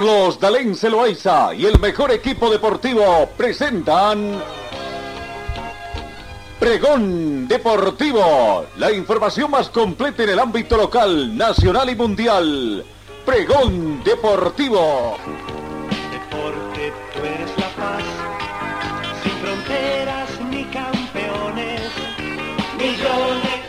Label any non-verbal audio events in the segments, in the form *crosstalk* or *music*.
Carlos Dalén Celoaiza y el mejor equipo deportivo presentan Pregón Deportivo, la información más completa en el ámbito local, nacional y mundial. Pregón Deportivo. Deporte, tú eres la paz, sin fronteras ni campeones, millones.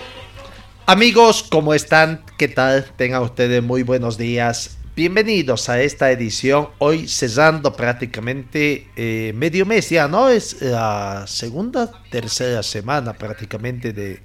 Amigos, ¿cómo están? ¿Qué tal? Tengan ustedes muy buenos días. Bienvenidos a esta edición, hoy cesando prácticamente eh, medio mes ya, ¿no? Es la segunda, tercera semana prácticamente de,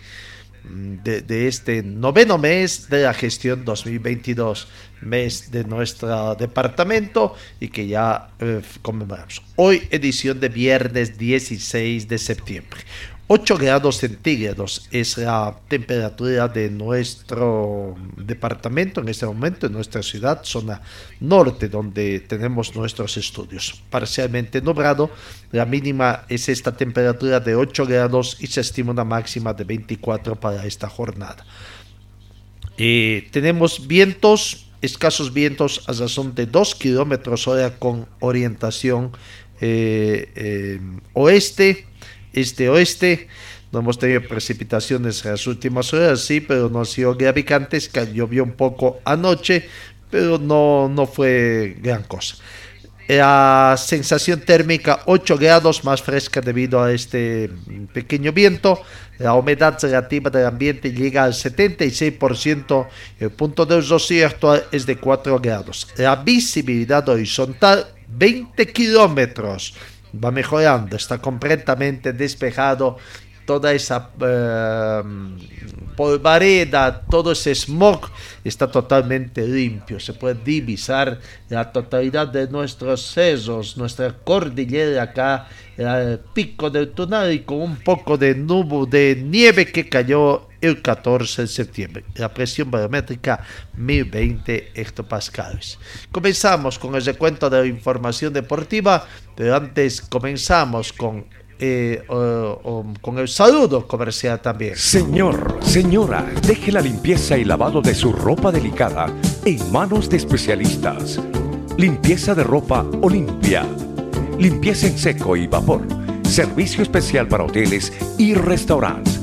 de, de, este noveno mes de la gestión 2022, mes de nuestro departamento y que ya eh, conmemoramos. Hoy edición de viernes 16 de septiembre. 8 grados centígrados es la temperatura de nuestro departamento en este momento, en nuestra ciudad, zona norte, donde tenemos nuestros estudios. Parcialmente nublado, la mínima es esta temperatura de 8 grados y se estima una máxima de 24 para esta jornada. Eh, tenemos vientos, escasos vientos a razón de 2 kilómetros hora con orientación eh, eh, oeste este-oeste. No hemos tenido precipitaciones en las últimas horas, sí, pero no han sido gravicantes, que llovió un poco anoche, pero no, no fue gran cosa. La sensación térmica 8 grados más fresca debido a este pequeño viento. La humedad relativa del ambiente llega al 76%. El punto de rocío actual es de 4 grados. La visibilidad horizontal 20 kilómetros va mejorando, está completamente despejado toda esa eh, polvareda, todo ese smog está totalmente limpio. Se puede divisar la totalidad de nuestros cerros, nuestra cordillera acá, el pico del Tunal y con un poco de nube de nieve que cayó el 14 de septiembre. La presión barométrica 1020 hectopascales. Comenzamos con el recuento de información deportiva, pero antes comenzamos con eh, con el saludo comercial también. Señor, señora, deje la limpieza y lavado de su ropa delicada en manos de especialistas. Limpieza de ropa Olimpia. Limpieza en seco y vapor. Servicio especial para hoteles y restaurantes.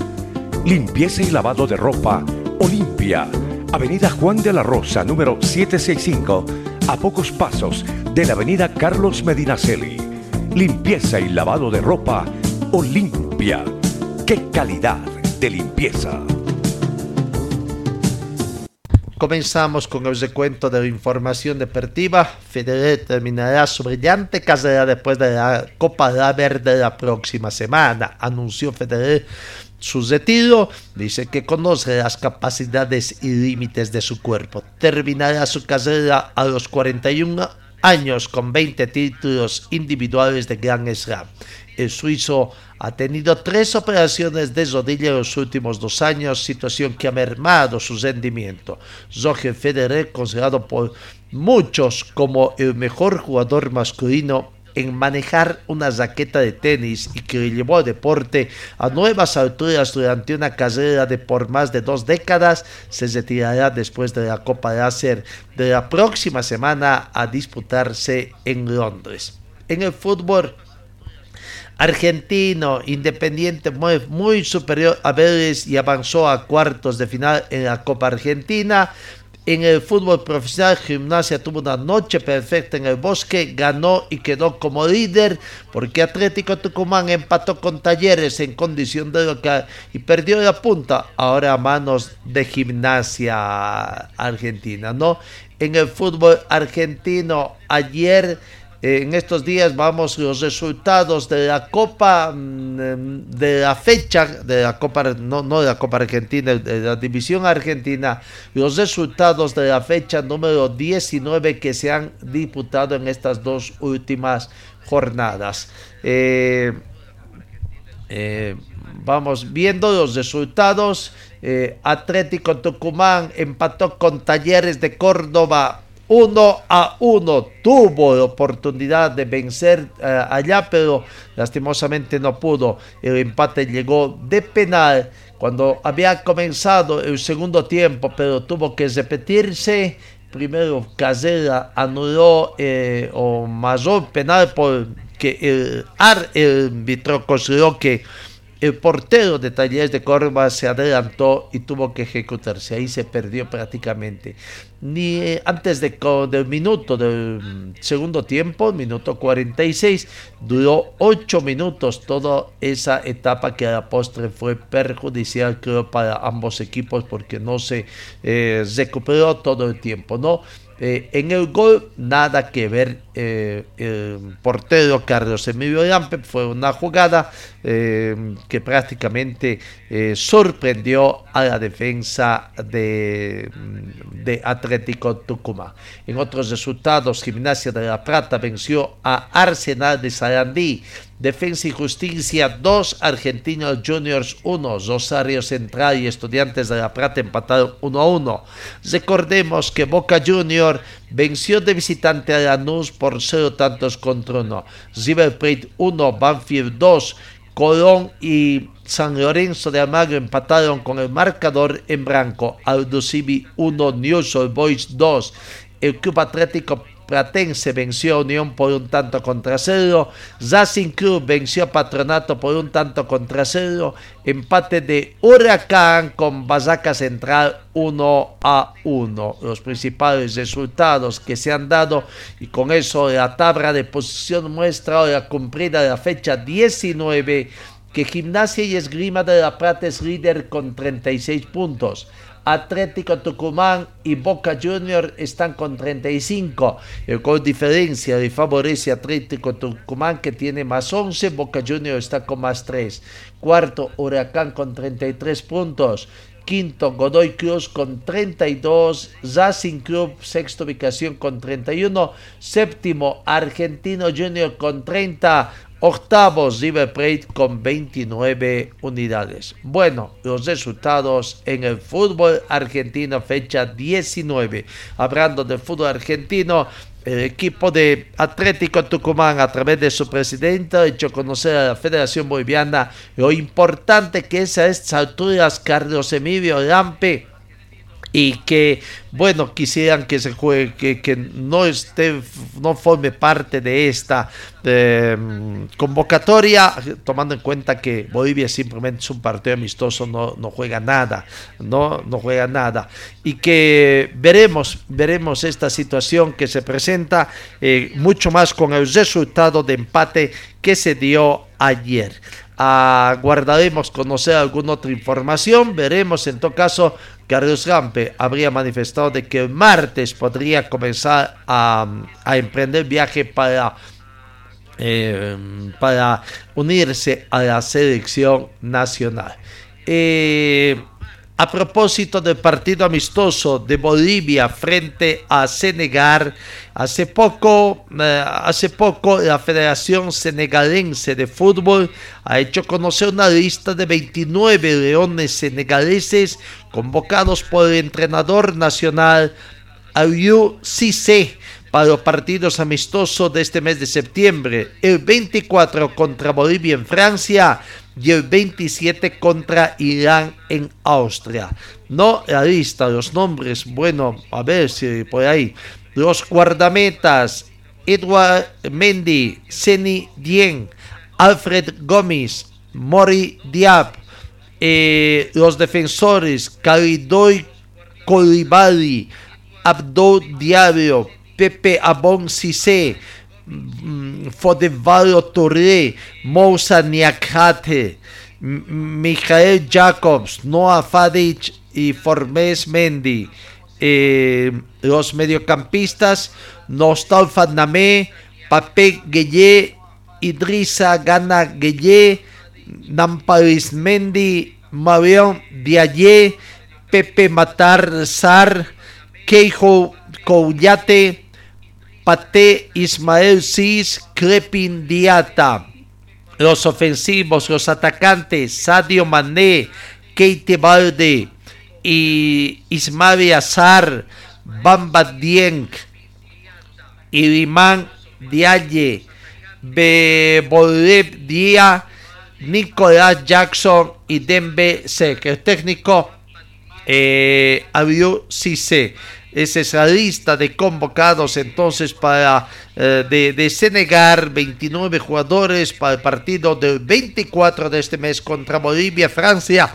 Limpieza y lavado de ropa Olimpia. Avenida Juan de la Rosa, número 765, a pocos pasos de la Avenida Carlos Medinaceli limpieza y lavado de ropa Olimpia. ¡Qué calidad de limpieza! Comenzamos con el recuento de la información deportiva. Federer terminará su brillante carrera después de la Copa de la próxima semana. Anunció Federer su retiro, dice que conoce las capacidades y límites de su cuerpo. Terminará su carrera a los 41 años con 20 títulos individuales de Grand Slam. El suizo ha tenido tres operaciones de rodilla en los últimos dos años, situación que ha mermado su rendimiento. Roger Federer, considerado por muchos como el mejor jugador masculino en manejar una raqueta de tenis y que llevó al deporte a nuevas alturas durante una carrera de por más de dos décadas, se retirará después de la Copa Láser de la próxima semana a disputarse en Londres. En el fútbol argentino, Independiente muy, muy superior a Vélez y avanzó a cuartos de final en la Copa Argentina. En el fútbol profesional, Gimnasia tuvo una noche perfecta en el bosque, ganó y quedó como líder porque Atlético Tucumán empató con Talleres en condición de local y perdió la punta ahora a manos de Gimnasia Argentina, ¿no? En el fútbol argentino, ayer en estos días vamos los resultados de la Copa, mm, de la fecha, de la Copa, no, no de la Copa Argentina, de la División Argentina, los resultados de la fecha número 19 que se han disputado en estas dos últimas jornadas. Eh, eh, vamos viendo los resultados. Eh, Atlético Tucumán empató con Talleres de Córdoba 1 a 1. Tuvo la oportunidad de vencer allá, pero lastimosamente no pudo. El empate llegó de penal cuando había comenzado el segundo tiempo, pero tuvo que repetirse primero Casera anuló eh, o mayor penal porque el árbitro consideró que el portero de Talleres de Córdoba se adelantó y tuvo que ejecutarse. Ahí se perdió prácticamente. Ni eh, antes de, del minuto del segundo tiempo, minuto 46, duró 8 minutos toda esa etapa que a la postre fue perjudicial, creo, para ambos equipos porque no se eh, recuperó todo el tiempo, ¿no? Eh, en el gol, nada que ver. Eh, el portero Carlos Emilio Lampe fue una jugada eh, que prácticamente sorprendió a la defensa de, de Atlético Tucumán. En otros resultados, Gimnasia de la Plata venció a Arsenal de Sarandí Defensa y Justicia 2, Argentinos Juniors 1, Rosario Central y Estudiantes de La Plata empataron 1 a 1. Recordemos que Boca Junior venció de visitante a Lanús por 0 tantos contra 1. River Plate 1, Banfield 2, Colón y San Lorenzo de Almagro empataron con el marcador en blanco. Aldo Civi 1, News Boys 2. El Club Atlético Platense venció a Unión por un tanto contra cero. Racing Club venció a Patronato por un tanto contra cero. Empate de Huracán con Basaca Central 1 a 1. Los principales resultados que se han dado y con eso la tabla de posición muestra ahora cumplida la fecha 19 que Gimnasia y Esgrima de la Plata es líder con 36 puntos. Atlético Tucumán y Boca Junior están con 35. El gol diferencia le favorece Atlético Tucumán que tiene más 11. Boca Junior está con más 3. Cuarto, Huracán con 33 puntos. Quinto, Godoy Cruz con 32. Racing Club, sexta ubicación con 31. Séptimo, Argentino Junior con 30. Octavos, River Plate con 29 unidades. Bueno, los resultados en el fútbol argentino, fecha 19. Hablando del fútbol argentino, el equipo de Atlético Tucumán, a través de su presidente, ha hecho conocer a la Federación Boliviana lo importante que es a estas alturas Carlos Emilio Lampe y que bueno quisieran que se juegue que, que no esté no forme parte de esta eh, convocatoria tomando en cuenta que Bolivia simplemente es un partido amistoso no, no juega nada no no juega nada. Y que veremos veremos esta situación que se presenta eh, mucho más con el resultado de empate que se dio ayer aguardaremos conocer alguna otra información veremos en todo caso Carlos Gampe habría manifestado de que el martes podría comenzar a, emprender viaje para, eh, para unirse a la selección nacional. Eh, a propósito del partido amistoso de Bolivia frente a Senegal, hace poco, eh, hace poco la Federación Senegalense de Fútbol ha hecho conocer una lista de 29 leones senegaleses convocados por el entrenador nacional Aliou Cissé para los partidos amistosos de este mes de septiembre, el 24 contra Bolivia en Francia, y el 27 contra Irán en Austria. No la lista, los nombres, bueno, a ver si por ahí. Los guardametas, Edward Mendy, Seni Dien, Alfred Gómez, Mori Diab, eh, los defensores, Caridoy Colibali, Abdul Diablo, Pepe Abon Cissé, Mm, Fodevalo Torre, Moussa Niakate, Michael Jacobs, Noah Fadic y Formes Mendy. Eh, los mediocampistas, Nostalfa Name, Pape Gueye, Idrissa Gana Gueye, Namparismendi, Marion Diaye, Pepe Matar Sar, Keijo Couyate, Pate Ismael Cis, Crepin Diata. Los ofensivos, los atacantes, Sadio Mané, Keite Balde y Ismael Azar, Bamba Dieng, Iriman Diaye, Beboleb Dia, Nicolás Jackson y Dembe Sek. El técnico eh, Abiu Cisse. Esa es la lista de convocados entonces para eh, de, de, Senegal, 29 jugadores para el partido del 24 de este mes contra Bolivia, Francia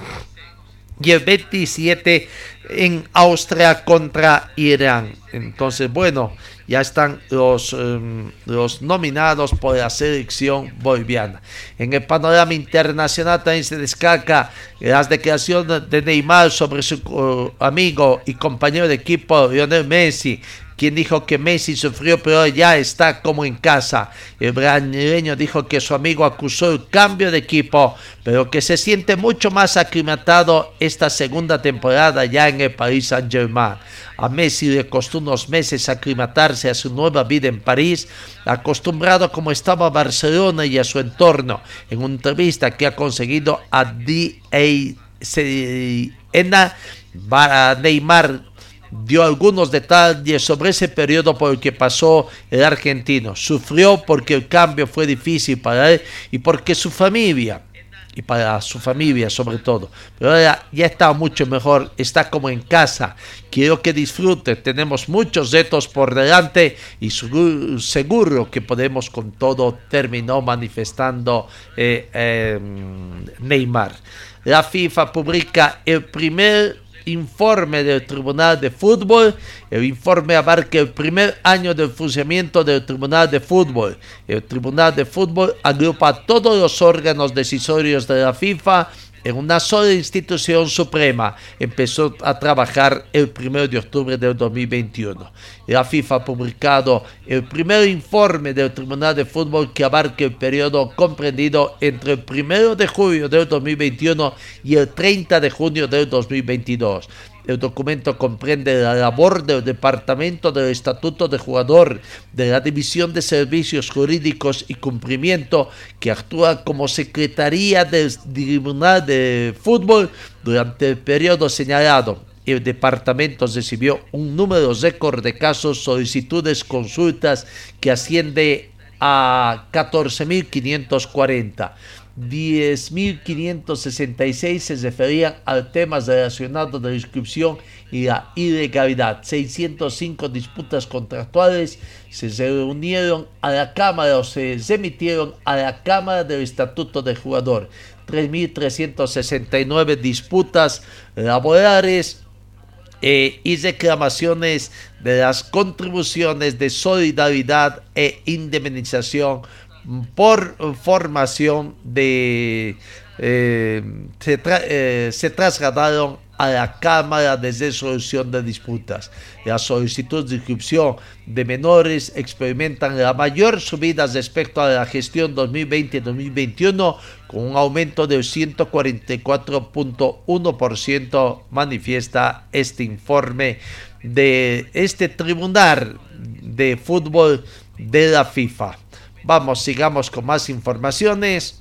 y el 27 en Austria contra Irán. Entonces, bueno, ya están los, um, los nominados por la selección boliviana. En el panorama internacional también se destaca las declaraciones de Neymar sobre su uh, amigo y compañero de equipo Lionel Messi, quien dijo que Messi sufrió, pero ya está como en casa. El brasileño dijo que su amigo acusó el cambio de equipo, pero que se siente mucho más aclimatado esta segunda temporada ya en el Paris Saint-Germain. A Messi le costó unos meses aclimatarse a su nueva vida en París, acostumbrado como estaba a Barcelona y a su entorno. En una entrevista que ha conseguido a D.A. Neymar dio algunos detalles sobre ese periodo por el que pasó el argentino. Sufrió porque el cambio fue difícil para él y porque su familia, y para su familia sobre todo, pero ahora ya está mucho mejor, está como en casa. Quiero que disfrute, tenemos muchos retos por delante y seguro, que podemos con todo, terminó manifestando eh, eh, Neymar. La FIFA publica el primer informe del Tribunal de Fútbol. El informe abarca el primer año del funcionamiento del Tribunal de Fútbol. El Tribunal de Fútbol agrupa todos los órganos decisorios de la FIFA en una sola institución suprema. Empezó a trabajar el 1 de octubre del 2021. La FIFA ha publicado el primer informe del Tribunal de Fútbol que abarca el periodo comprendido entre el 1 de julio del 2021 y el 30 de junio del 2022. El documento comprende la labor del Departamento del Estatuto de Jugador, de la División de Servicios Jurídicos y Cumplimiento, que actúa como Secretaría del Tribunal de Fútbol durante el periodo señalado. El departamento recibió un número récord de casos, solicitudes, consultas que asciende a 14.540. 10.566 se referían a temas relacionados de la inscripción y la ilegalidad. 605 disputas contractuales se reunieron a la Cámara o se emitieron a la Cámara del Estatuto de Jugador. 3.369 disputas laborales eh, y reclamaciones de las contribuciones de solidaridad e indemnización por formación de eh, se, eh, se, trasladaron a la Cámara de Resolución de Disputas. Las solicitudes de inscripción de menores experimentan la mayor subida respecto a la gestión 2020-2021 con un aumento del 144.1%, manifiesta este informe de este Tribunal de Fútbol de la FIFA. Vamos, sigamos con más informaciones.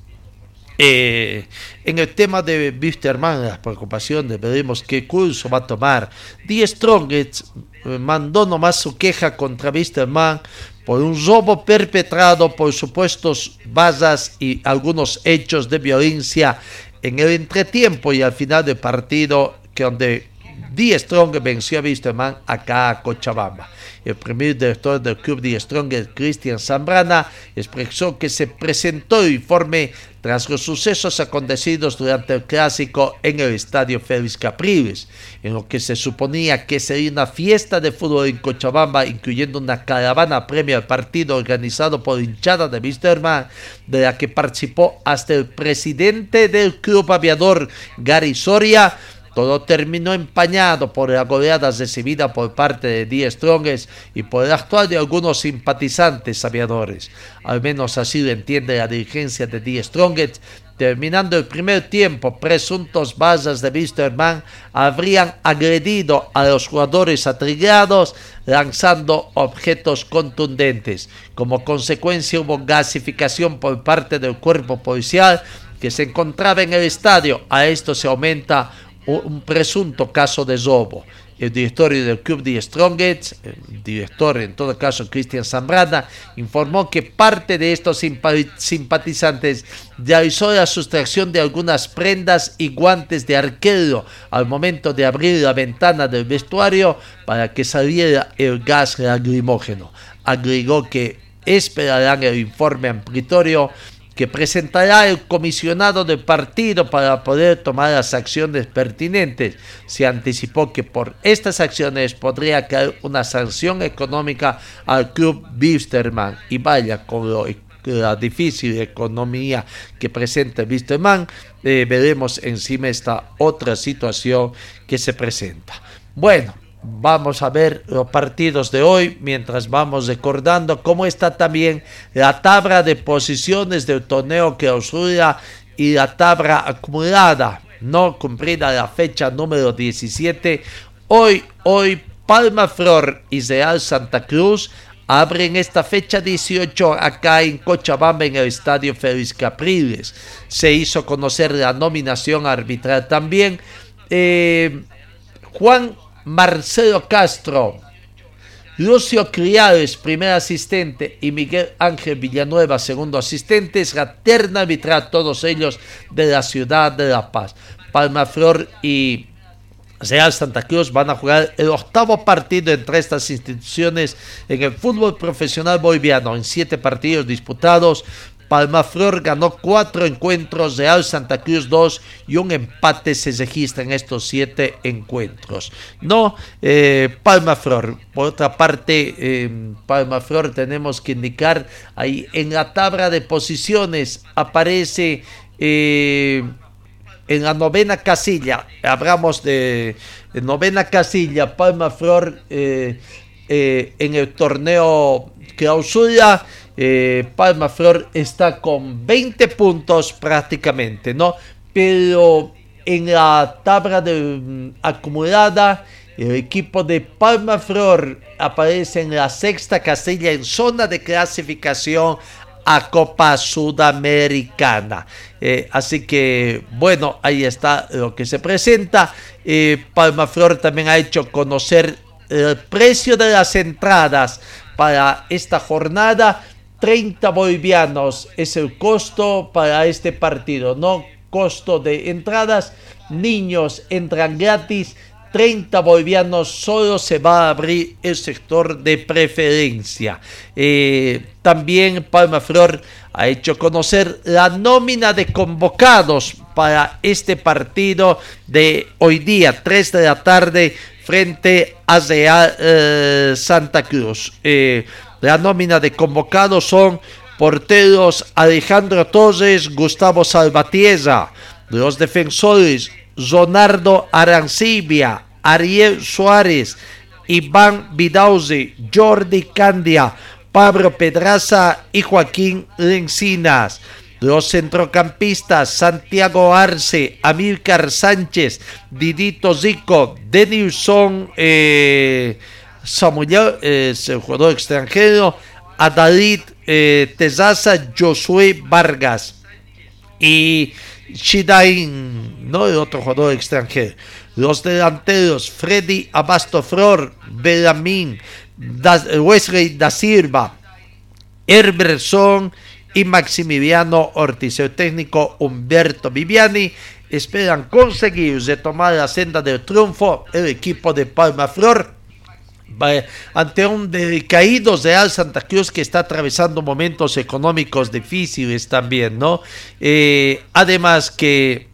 Eh, en el tema de Wisterman, las preocupaciones, veremos qué curso va a tomar. Die Strongest eh, mandó nomás su queja contra Wisterman por un robo perpetrado por supuestos bazas y algunos hechos de violencia en el entretiempo y al final del partido que donde Die Strong venció a Wisterman acá a Cochabamba. El primer director del club Die Strong, Cristian Zambrana, expresó que se presentó el informe tras los sucesos acontecidos durante el clásico en el estadio Félix Capriles, en lo que se suponía que sería una fiesta de fútbol en Cochabamba, incluyendo una caravana premio al partido organizado por hinchada de Wisterman, de la que participó hasta el presidente del club aviador, Gary Soria, Todo terminó empañado por la goleada recibida por parte de Die Strongest y por el actual de algunos simpatizantes aviadores. Al menos así lo entiende la dirigencia de Die Strongest, Terminando el primer tiempo, presuntos bases de Wisterman habrían agredido a los jugadores atrillados lanzando objetos contundentes. Como consecuencia hubo gasificación por parte del cuerpo policial que se encontraba en el estadio. A esto se aumenta un presunto caso de robo el director del club de Strongets, el director en todo caso Cristian Zambrana, informó que parte de estos simpatizantes realizó la sustracción de algunas prendas y guantes de arquero al momento de abrir la ventana del vestuario para que saliera el gas lacrimógeno. Agregó que esperarán el informe amplitorio que presentará el comisionado del partido para poder tomar las acciones pertinentes. Se anticipó que por estas acciones podría caer una sanción económica al club Wisterman y vaya con la difícil economía que presenta Wisterman, eh, veremos encima esta otra situación que se presenta. Bueno, Vamos a ver los partidos de hoy mientras vamos recordando cómo está también la tabla de posiciones del torneo que clausura y la tabla acumulada, no cumplida la fecha número 17. Hoy, hoy Palma Flor y Real Santa Cruz abren esta fecha 18 acá en Cochabamba en el Estadio Félix Capriles. Se hizo conocer la nominación arbitral también. Eh, Juan Marcelo Castro, Lucio Criales, primer asistente, y Miguel Ángel Villanueva, segundo asistente, es la terna arbitral, todos ellos de la ciudad de La Paz. Palma Flor y Real Santa Cruz van a jugar el octavo partido entre estas instituciones en el fútbol profesional boliviano, en siete partidos disputados Palmaflor ganó cuatro encuentros, Real Santa Cruz dos y un empate se registra en estos siete encuentros. No, eh, Palmaflor. Por otra parte, eh, Palmaflor tenemos que indicar ahí en la tabla de posiciones aparece eh, en la novena casilla. Hablamos de, novena casilla, Palmaflor eh, en el torneo clausura eh, Palma Flor está con 20 puntos prácticamente, ¿no? Pero en la tabla de, mm, acumulada, el equipo de Palma Flor aparece en la sexta casilla en zona de clasificación a Copa Sudamericana. Eh, así que, bueno, ahí está lo que se presenta. Eh, Palma Flor también ha hecho conocer el precio de las entradas para esta jornada 30 bolivianos es el costo para este partido, no costo de entradas. Niños entran gratis. 30 bolivianos solo se va a abrir el sector de preferencia. Eh, también Palma Flor ha hecho conocer la nómina de convocados para este partido de hoy día, 3 de la tarde, frente a eh, Santa Cruz. Eh, la nómina de convocados son porteros Alejandro Torres, Gustavo Salvatierra, los defensores Zonardo Arancibia, Ariel Suárez, Iván Vidauze, Jordi Candia, Pablo Pedraza y Joaquín Lencinas. Los centrocampistas Santiago Arce, Amílcar Sánchez, Didito Zico, Denilson eh, Samuel es el jugador extranjero, a David eh, Tezaza, Josué Vargas y Shidain, ¿no? El otro jugador extranjero. Los delanteros, Freddy Abastoflor, Belamín, Wesley da Silva, Herberson y Maximiliano Ortiz. El técnico Humberto Viviani esperan conseguir retomar la senda del triunfo el equipo de Palma Flor ante un decaído Real Santa Cruz que está atravesando momentos económicos difíciles también, ¿no? Eh, además que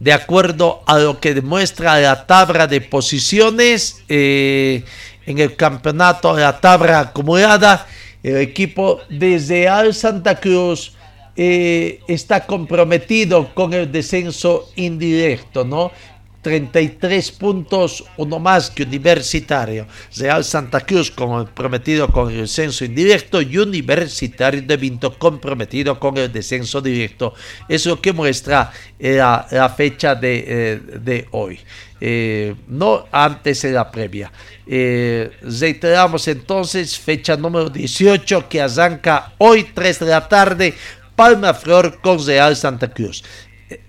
de acuerdo a lo que demuestra la tabla de posiciones eh, en el campeonato, la tabla acumulada, el equipo de Real Santa Cruz eh, está comprometido con el descenso indirecto, ¿no? 33 puntos, uno más que Universitario. Real Santa Cruz comprometido con el descenso indirecto y Universitario de Vinto comprometido con el descenso directo. Es lo que muestra la, fecha de, eh, hoy. Eh, no antes de la previa. Eh, reiteramos entonces fecha número 18 que arranca hoy 3 de la tarde. Palma Flor con Real Santa Cruz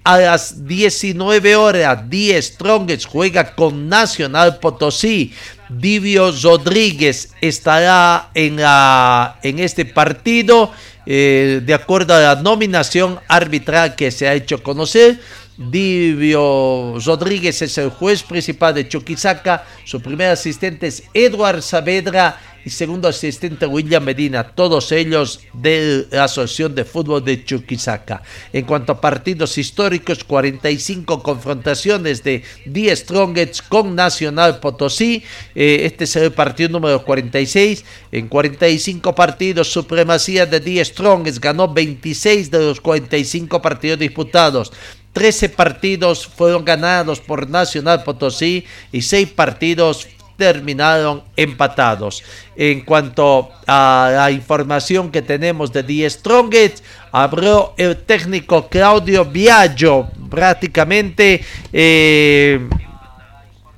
a las 19 horas, 10 Strongest juega con Nacional Potosí. Divio Rodríguez estará en, la, en este partido, eh, de acuerdo a la nominación arbitral que se ha hecho conocer. Divio Rodríguez es el juez principal de Chuquisaca. Su primer asistente es Eduard Saavedra y segundo asistente William Medina, todos ellos de la Asociación de Fútbol de Chuquisaca. En cuanto a partidos históricos, 45 confrontaciones de 10 Strongets con Nacional Potosí. Eh, este es el partido número 46. En 45 partidos, supremacía de 10 Strongets ganó 26 de los 45 partidos disputados. 13 partidos fueron ganados por Nacional Potosí y 6 partidos terminaron empatados. En cuanto a la información que tenemos de The Strongest, habló el técnico Claudio Viaggio prácticamente eh,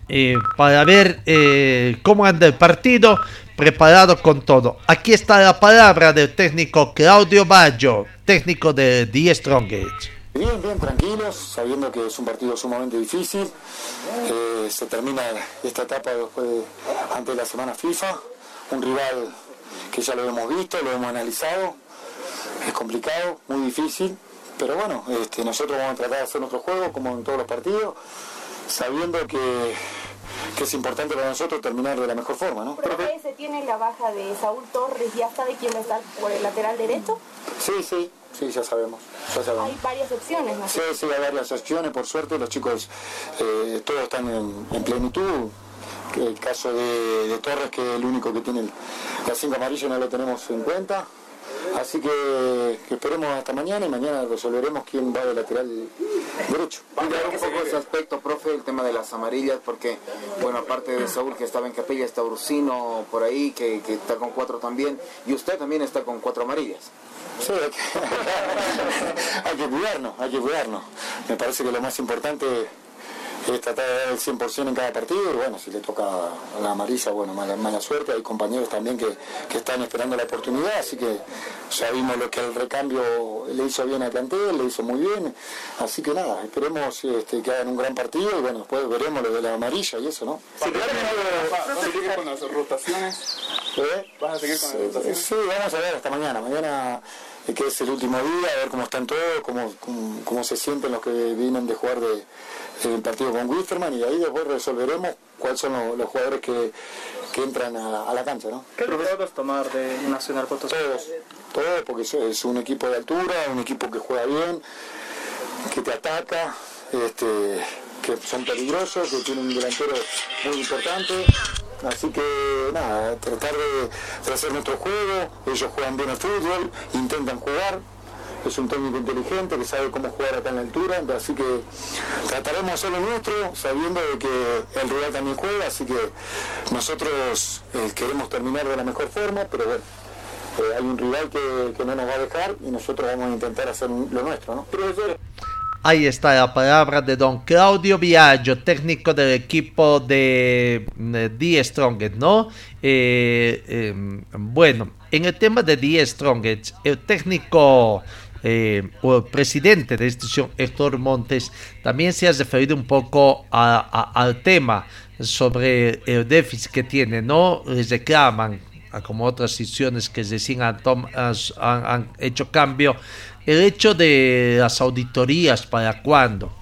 eh, para ver eh, cómo anda el partido, preparado con todo. Aquí está la palabra del técnico Claudio Viaggio, técnico de The Strongest. Bien, bien, tranquilos, sabiendo que es un partido sumamente difícil. Eh, se termina esta etapa después de, ante la semana FIFA. Un rival que ya lo hemos visto, lo hemos analizado. Es complicado, muy difícil. Pero bueno, este, nosotros vamos a tratar de hacer nuestro juego como en todos los partidos, sabiendo que, es importante para nosotros terminar de la mejor forma. ¿no? se tiene la baja de Saúl Torres, ¿ya sabe quién va a estar por el lateral derecho? Sí, sí, Sí, ya sabemos, Hay varias opciones, ¿no? Sí, sí, hay varias opciones, por suerte los chicos eh, todos están en, plenitud. El caso de, Torres, que es el único que tiene la cinco amarillo, no lo tenemos en cuenta. Así que, esperemos hasta mañana y mañana resolveremos quién va de lateral derecho. Vamos a un poco ese aspecto, profe, el tema de las amarillas, porque, bueno, aparte de Saúl que estaba en capilla, está Ursino por ahí, que, que está con cuatro también, y usted también está con cuatro amarillas. Sí, hay que, *laughs* cuidarnos, hay que cuidarnos. Me parece que lo más importante es tratar de dar el 100% en cada partido y bueno, si le toca a la amarilla, bueno, mala, mala suerte, hay compañeros también que, están esperando la oportunidad, así que ya vimos lo que el recambio le hizo bien al plantel, le hizo muy bien, así que nada, esperemos este, que hagan un gran partido y bueno, después veremos lo de la amarilla y eso, ¿no? ¿Vas a seguir con las rotaciones? ¿Eh? ¿Vas a seguir con las rotaciones? Sí, vamos a ver hasta mañana, mañana que es el último día, a ver cómo están todos, cómo, cómo, se sienten los que vienen de jugar de, el partido con Wisterman y ahí después resolveremos cuáles son los, jugadores que, entran a, la cancha. ¿no? ¿Qué jugadores tomar de Nacional Potosí? Todos, todos, porque es un equipo de altura, un equipo que juega bien, que te ataca, este, que son peligrosos, que tienen un delantero muy importante. Así que nada, tratar de, hacer nuestro juego, ellos juegan bien el fútbol, intentan jugar, es un técnico inteligente que sabe cómo jugar acá en la altura, así que trataremos de hacer lo nuestro, sabiendo de que el rival también juega, así que nosotros eh, queremos terminar de la mejor forma, pero bueno, eh, hay un rival que, que, no nos va a dejar y nosotros vamos a intentar hacer lo nuestro, ¿no? Ahí está la palabra de don Claudio Viaggio, técnico del equipo de, The Strongest, ¿no? Eh, em, bueno, en el tema de The Strongest, el técnico eh, o el presidente de la institución, Héctor Montes, también se ha referido un poco al tema sobre el déficit que tiene, ¿no? Les reclaman, como otras instituciones que recién han, han hecho cambio, el hecho de las auditorías para cuándo.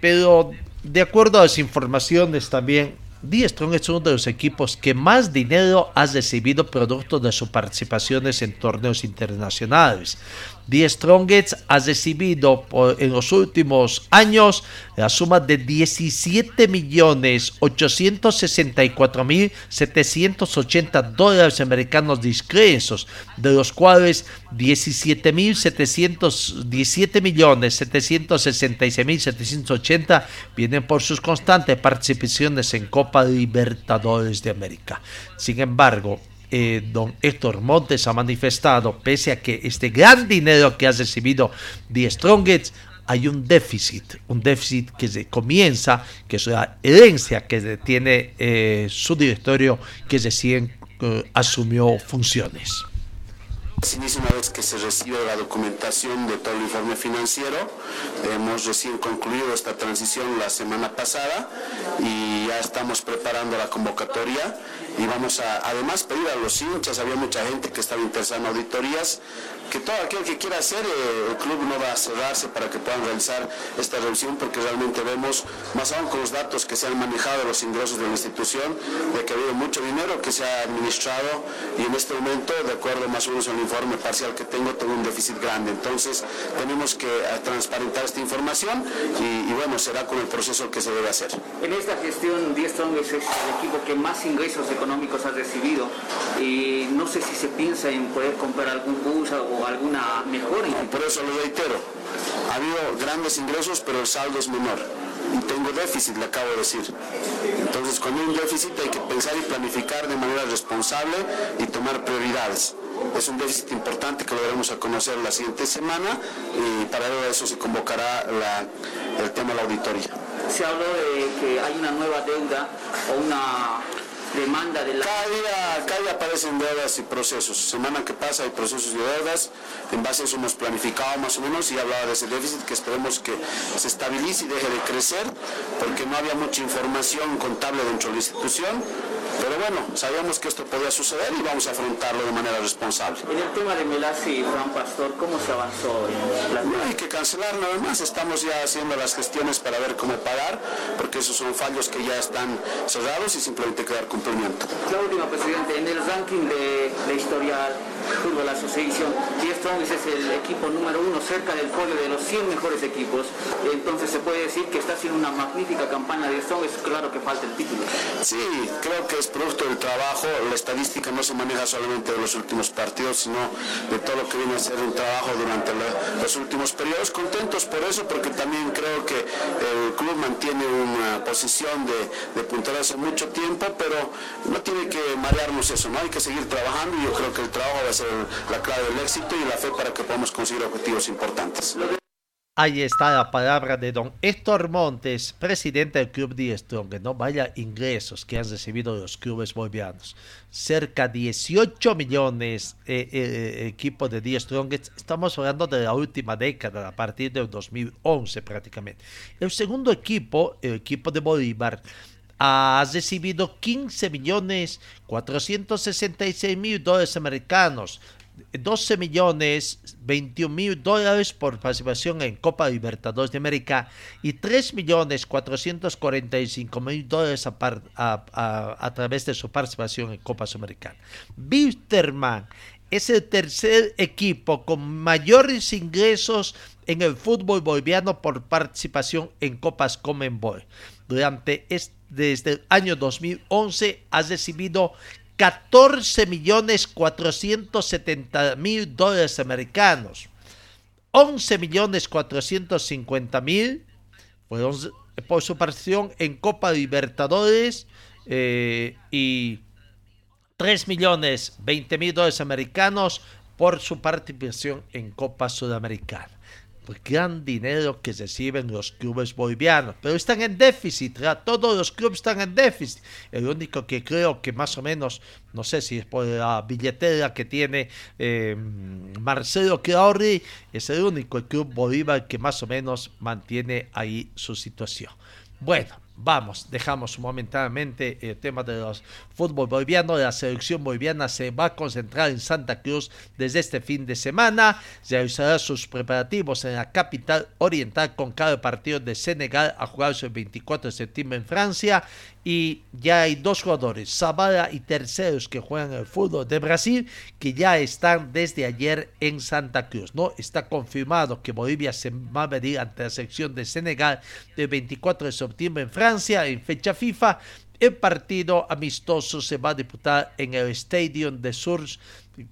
Pero de acuerdo a las informaciones también, Strong es uno de los equipos que más dinero ha recibido producto de sus participaciones en torneos internacionales. The Strongest ha recibido en los últimos años la suma de 17 millones 864 mil 780 dólares americanos discretos, de los cuales 17 mil 717 millones 766 mil 780 vienen por sus constantes participaciones en Copa Libertadores de América. Sin embargo, eh, don Héctor Montes ha manifestado, pese a que este gran dinero que ha recibido The Strongest, hay un déficit, un déficit que se comienza, que es la herencia que tiene eh, su directorio que recién eh, asumió funciones. Asimismo, una vez que se recibe la documentación de todo el informe financiero, hemos recién concluido esta transición la semana pasada y ya estamos preparando la convocatoria y vamos a además pedir a los hinchas, había mucha gente que estaba interesada en auditorías, que todo aquel que quiera hacer, eh, el club no va a cerrarse para que puedan realizar esta revisión porque realmente vemos, más aún con los datos que se han manejado de los ingresos de la institución, de que ha habido mucho dinero que se ha administrado y en este momento, de acuerdo más o menos al informe parcial que tengo, tengo un déficit grande. Entonces tenemos que eh, transparentar esta información y, bueno, será con el proceso que se debe hacer. En esta gestión, 10 Strongest es el equipo que más ingresos económicos ha recibido y no sé si se piensa en poder comprar algún bus o alguna mejora. por eso lo reitero, ha habido grandes ingresos, pero el saldo es menor. Y tengo déficit, le acabo de decir. Entonces, con un déficit hay que pensar y planificar de manera responsable y tomar prioridades. Es un déficit importante que lo veremos a conocer la siguiente semana y para eso se convocará el tema de la auditoría. Se habló de que hay una nueva deuda o una demanda de la... Cada día, cada día aparecen deudas y procesos. Semana que pasa hay procesos de deudas. En base a eso hemos planificado más o menos y hablaba de ese déficit que esperemos que se estabilice y deje de crecer porque no había mucha información contable dentro de la institución pero bueno, sabíamos que esto podía suceder y vamos a afrontarlo de manera responsable. En el tema de Melasi y Juan Pastor, ¿cómo se avanzó? No hay que cancelar nada más, estamos ya haciendo las gestiones para ver cómo pagar, porque esos son fallos que ya están cerrados y simplemente quedar cumplimiento. La última, presidente, en el ranking de la historial Fútbol Association, Strongest es el equipo número uno cerca del podio de los 100 mejores equipos, entonces se puede decir que está haciendo una magnífica campaña de Strongest, claro que falta el título. Sí, creo que es producto del trabajo, la estadística no se maneja solamente de los últimos partidos, sino de todo lo que viene a ser un trabajo durante los últimos periodos. Contentos por eso, porque también creo que el club mantiene una posición de, de hace mucho tiempo, pero no tiene que marearnos eso, ¿no? Hay que seguir trabajando y yo creo que el trabajo va a ser la clave del éxito y la fe para que podamos conseguir objetivos importantes. Ahí está la palabra de don Héctor Montes, presidente del Club de Strong. No vaya ingresos que han recibido los clubes bolivianos. Cerca de 18 millones eh, eh, equipo de Die Strong. Estamos hablando de la última década, a partir del 2011 prácticamente. El segundo equipo, el equipo de Bolívar, ha recibido 15 millones 466 mil dólares americanos 12 millones 21 mil dólares por participación en Copa Libertadores de América y 3 millones 445 mil dólares a, través de su participación en Copa Sudamericana. Wisterman es el tercer equipo con mayores ingresos en el fútbol boliviano por participación en Copas Comenbol. Durante este, desde el año 2011 ha recibido 14 millones 470 mil dólares americanos. 11 millones 450 mil por su participación en Copa Libertadores eh, y 3 millones 20 mil dólares americanos por su participación en Copa Sudamericana gran dinero que reciben los clubes bolivianos, pero están en déficit, todos los clubes están en déficit. El único que creo que más o menos, no sé si es por la billetera que tiene eh, Marcelo Clauri, es el único club Bolívar que más o menos mantiene ahí su situación. Bueno, Vamos, dejamos momentáneamente el tema de los fútbol boliviano. La selección boliviana se va a concentrar en Santa Cruz desde este fin de semana. Realizará sus preparativos en la capital oriental con cada partido de Senegal a jugarse el 24 de septiembre en Francia y ya hay dos jugadores, Zabala y Terceros, que juegan el fútbol de Brasil, que ya están desde ayer en Santa Cruz. No está confirmado que Bolivia se va a medir ante la sección de Senegal el 24 de septiembre en Francia, en fecha FIFA. El partido amistoso se va a disputar en el Stadium de Sources,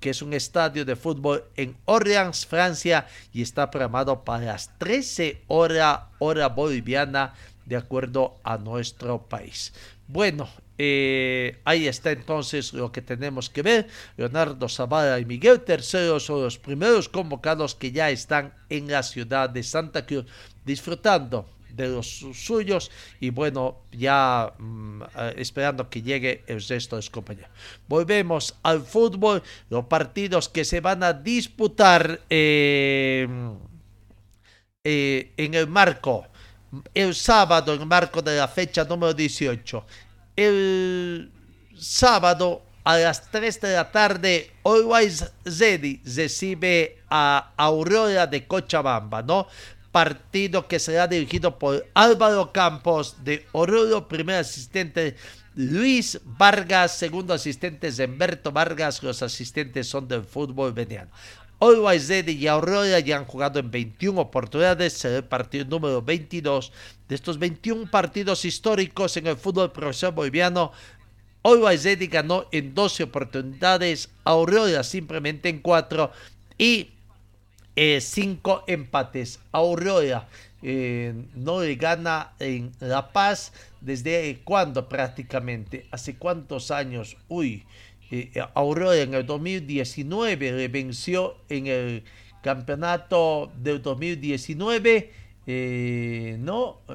que es un estadio de fútbol en Orleans, Francia, y está programado para las 13 horas hora boliviana de acuerdo a nuestro país. Bueno, eh, ahí está entonces lo que tenemos que ver. Leonardo Zavala y Miguel Tercero son los primeros convocados que ya están en la ciudad de Santa Cruz disfrutando de los suyos y bueno, ya mm, eh, esperando que llegue el resto de los compañeros. Volvemos al fútbol, los partidos que se van a disputar eh, en el marco el sábado en marco de la fecha número 18. El sábado a las 3 de la tarde, Always Ready recibe a Aurora de Cochabamba, ¿no? Partido que será dirigido por Álvaro Campos de Oruro, primer asistente Luis Vargas, segundo asistente es Humberto Vargas, los asistentes son del fútbol veniano. Ready y Aurora ya han jugado en 21 oportunidades, será el partido número 22 de estos 21 partidos históricos en el fútbol profesional boliviano. Ready ganó en 12 oportunidades, Aurora simplemente en 4 y 5 eh, empates. Aurora eh, no le gana en La Paz desde cuándo prácticamente, hace cuántos años, uy, eh, Aurora en el 2019 le venció en el campeonato del 2019, eh, ¿no? Eh,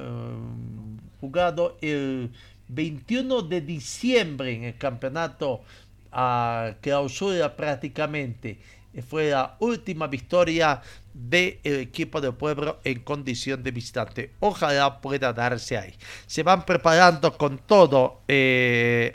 jugado el 21 de diciembre en el campeonato a clausura prácticamente. Fue la última victoria del equipo del pueblo en condición de visitante. Ojalá pueda darse ahí. Se van preparando con todo eh,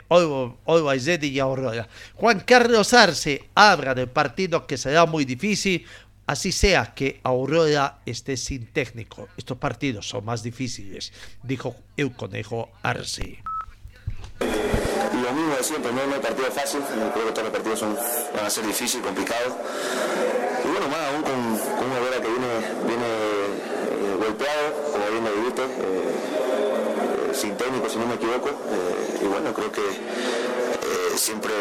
y Aurora. Juan Carlos Arce habla del partido que será muy difícil. Así sea que Aurora esté sin técnico. Estos partidos son más difíciles, dijo el conejo Arce. Lo mismo de siempre, no, no hay partido fácil, creo que todos los partidos son, van a ser difíciles, complicados. Y bueno, más aún con, con una vera que viene, viene eh, como bien lo dijiste, eh, eh, sin técnico, si no me equivoco. y bueno, creo que siempre,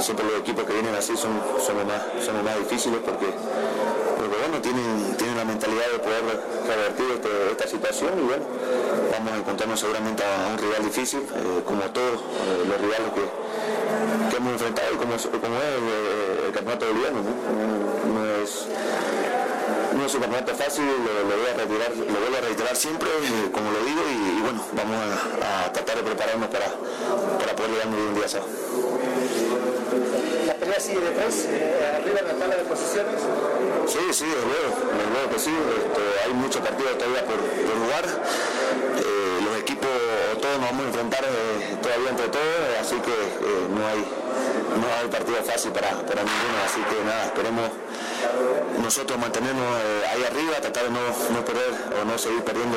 siempre los equipos que vienen así son, son, los, más, son más difíciles porque bueno, tienen, tienen la mentalidad de poder revertir este, esta situación y bueno, vamos a encontrarnos seguramente a un rival difícil, eh, como todos eh, los rivales que, hemos enfrentado como, es eh, el, campeonato boliviano, no es un campeonato fácil, lo, voy a retirar, lo voy a reiterar siempre, como lo digo, y, bueno, vamos a, tratar de prepararnos para, para poder llegar muy bien un día sábado pelea sigue detrás, eh, arriba en la tabla de posiciones? Sí, sí, desde luego, desde luego que sí. Este, hay muchos partidos todavía por, por jugar. Eh, los equipos, todos nos vamos a enfrentar eh, todavía entre todos, así que eh, no hay no hay partido fácil para, para ninguno, así que nada, esperemos nosotros mantenernos ahí arriba, tratar de no, no perder o no seguir perdiendo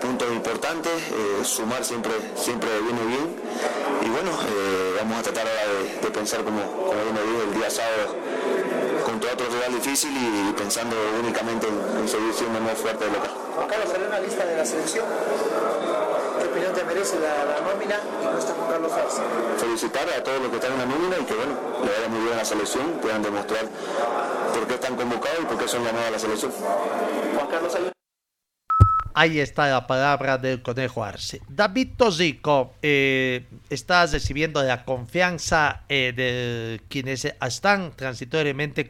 puntos importantes, sumar siempre, siempre viene bien y bueno, vamos a tratar ahora de, pensar como, como dije el día sábado contra otro rival difícil y, pensando únicamente en, seguir siendo más fuerte del local. Salió una lista de la selección. ¿Qué opinión te merece la, nómina y no está Juan Carlos Arce? Felicitar a todos los que están en la nómina y que bueno, le vaya muy bien a la selección, puedan demostrar por qué están convocados y por qué son llamados a la selección. Juan Carlos, Ahí está la palabra del conejo Arce. David Tozico eh, está recibiendo la confianza eh, de quienes están transitoriamente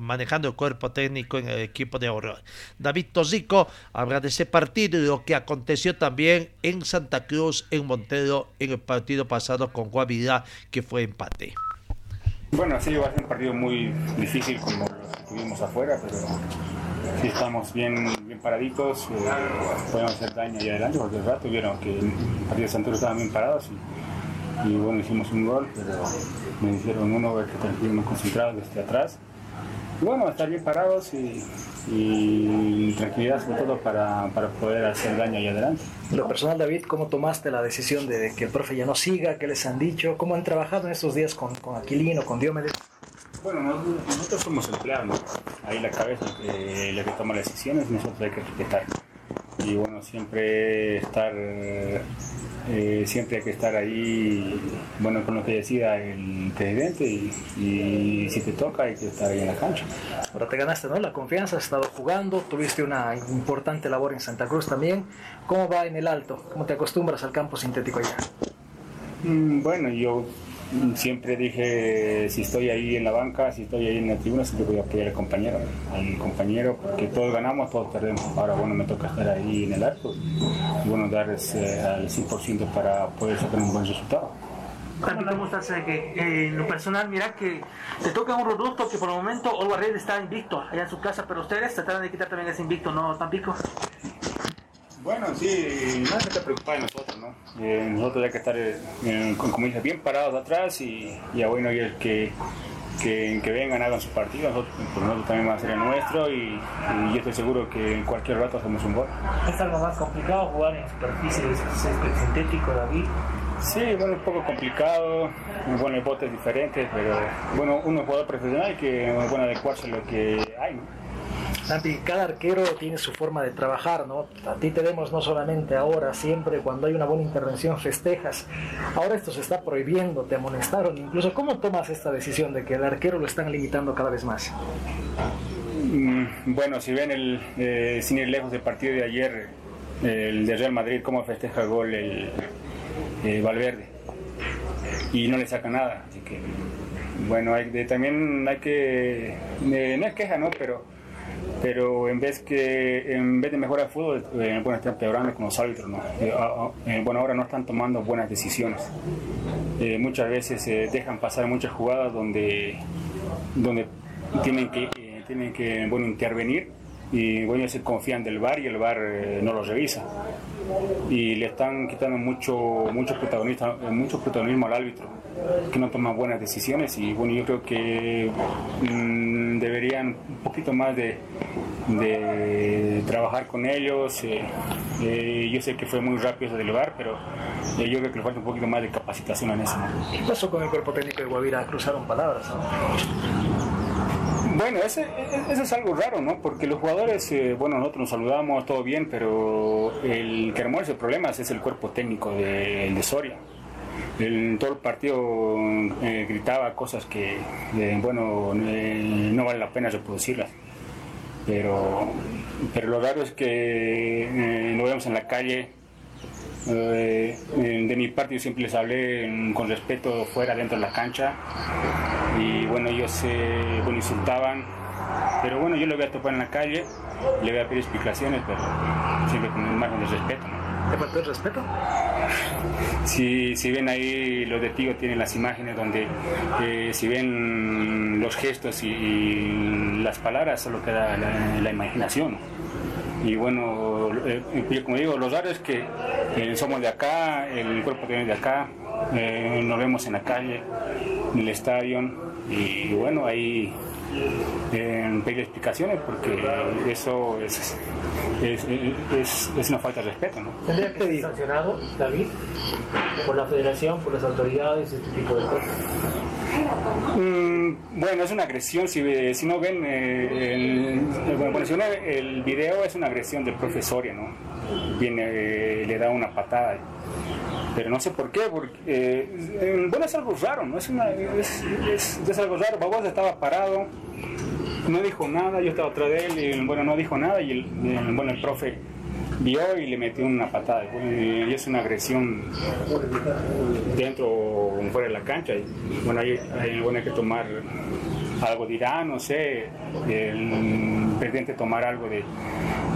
manejando el cuerpo técnico en el equipo de Aurora. David Tozico habla de ese partido y lo que aconteció también en Santa Cruz, en Montero, en el partido pasado con Guavirá, que fue empate. Bueno, sí, va a ser un partido muy difícil como lo tuvimos afuera, pero si estamos bien, bien paraditos, eh, podemos hacer daño ahí adelante, porque el rato vieron que el partido de estaban bien parados y, bueno, hicimos un gol, pero me hicieron uno que estuvimos concentrados desde atrás bueno, estar bien parados y, y tranquilidad sobre todo para, para poder hacer daño ahí adelante. Lo personal, David, ¿cómo tomaste la decisión de que el profe ya no siga? ¿Qué les han dicho? ¿Cómo han trabajado en estos días con, con Aquilino, con Diomedes? Bueno, nosotros, nosotros somos empleados, ¿no? ahí la cabeza eh, la que toma las decisiones, nosotros hay que respetar. Y bueno, siempre estar, eh, siempre hay que estar ahí, bueno, con lo que decida el presidente y, y si te toca hay que estar ahí en la cancha. Ahora te ganaste ¿no? la confianza, has estado jugando, tuviste una importante labor en Santa Cruz también. ¿Cómo va en el alto? ¿Cómo te acostumbras al campo sintético allá? Mm, Bueno, yo siempre dije, si estoy ahí en la banca, si estoy ahí en la tribuna, siempre voy a apoyar al compañero, al compañero, porque todos ganamos, todos perdemos. Ahora, bueno, me toca estar ahí en el arco y, bueno, dar al 100% para poder sacar un buen resultado. Cómo estás eh, que, en lo personal, mira que te toca un producto que por el momento Olga Red está invicto allá en su casa, pero ustedes trataron de quitar también ese invicto, ¿no, Tampico? Bueno, sí, no hay que preocupar de nosotros, ¿no? Eh, nosotros hay que estar, eh, con- como dice, bien parados atrás y ya bueno, y el que, que, que vengan, hagan su partido, nosotros, pues nosotros también vamos a hacer el nuestro y, y yo estoy seguro que en cualquier rato hacemos un gol. ¿Es algo más complicado jugar en superficie sintético, David? Sí, bueno, un poco complicado, bueno, hay botes diferentes, pero bueno, uno es jugador profesional que bueno adecuarse a lo que hay, ¿no? Santi, cada arquero tiene su forma de trabajar, ¿no? A ti te vemos no solamente ahora, siempre cuando hay una buena intervención festejas. Ahora esto se está prohibiendo, te amonestaron. Incluso, ¿cómo tomas esta decisión de que el arquero lo están limitando cada vez más? Mm, Bueno, si ven el, eh, sin ir lejos del partido de ayer, el de Real Madrid, cómo festeja el gol el eh, Valverde y no le saca nada. Así que, bueno, también hay que, eh, no es queja, ¿no? Pero, pero en vez que en vez de mejorar el fútbol, eh, bueno, están empeorando con los árbitros, ¿no? Eh, ah, ah, eh, bueno, ahora no están tomando buenas decisiones. Eh, muchas veces eh, dejan pasar muchas jugadas donde, donde tienen que, eh, tienen que bueno, intervenir y bueno, se confían del VAR y el eh, no lo revisa. Y le están quitando mucho, mucho, protagonista, mucho protagonismo al árbitro, que no toma buenas decisiones y bueno, yo creo que mm, deberían un poquito más de, de trabajar con ellos. eh, eh, yo sé que fue muy rápido eso del VAR, pero eh, yo creo que le falta un poquito más de capacitación en eso. ¿Qué pasó con el cuerpo técnico de Guavira? Cruzaron palabras. Bueno, ese- e- eso es algo raro, ¿no? Porque los jugadores, eh, bueno, nosotros nos saludamos, todo bien, pero el que armó ese problema es el cuerpo técnico de, Soria. El, todo el partido eh, gritaba cosas que, eh, bueno, eh, no vale la pena reproducirlas. Pero, pero lo raro es que nos vemos en la calle. Eh, de mi parte yo siempre les hablé mm, con respeto fuera, dentro de la cancha y bueno, ellos eh, bueno, insultaban, pero bueno, yo lo voy a topar en la calle, le voy a pedir explicaciones, pero siempre con un margen de respeto. ¿no? ¿Te faltó el respeto? *laughs* Si, si ven ahí, los de Tigo tienen las imágenes donde eh, si ven los gestos y, y las palabras, solo queda la, la imaginación. Y bueno, eh, como digo, lo raro es que eh, somos de acá, el cuerpo tiene de acá, eh, nos vemos en la calle, en el estadio, y bueno, ahí eh, pedir explicaciones porque eso es, es, es- es una falta de respeto. ¿no? ¿Tendría que ser sancionado, David, por la federación, por las autoridades, este tipo de cosas? Mm, bueno, es una agresión. Si, si no ven, eh, el, bueno, bueno, si el video, es una agresión del profesoria, ¿no? Viene, eh, le da una patada. Pero no sé por qué, porque, eh, eh, bueno, es algo raro, ¿no? Es, una, es, algo raro. Babos estaba parado, no dijo nada, yo estaba atrás de él, y bueno, no dijo nada, y el- bueno, el profe vio y le metió una patada. Y, y es una agresión dentro o fuera de la cancha. Y, bueno, hay, hay, bueno, hay que tomar algo dirá, no sé, el presidente tomar algo de,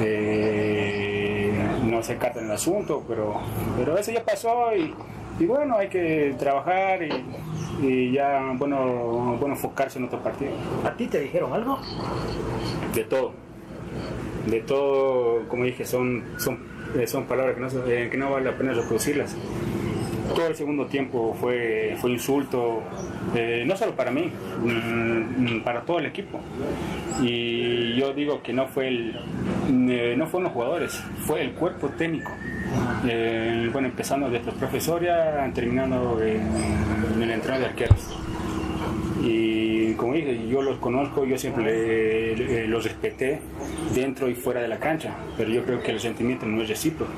de no sé, carta en el asunto, pero, pero eso ya pasó y, y bueno, hay que trabajar y, y ya, bueno, bueno, enfocarse en otro partido. ¿A ti te dijeron algo? De todo. De todo, como dije, son, son, eh, son palabras que no, eh, que no vale la pena reproducirlas. todo el segundo tiempo fue, fue insulto, eh, no solo para mí, mm, para todo el equipo. Y yo digo que no fue el, no fueron los jugadores, fue el cuerpo técnico. Bueno, empezando desde los profesores, terminando en, en el entrenador de arqueros. Y como dije, yo los conozco, yo siempre los respeté dentro y fuera de la cancha, pero yo creo que el sentimiento no es recíproco.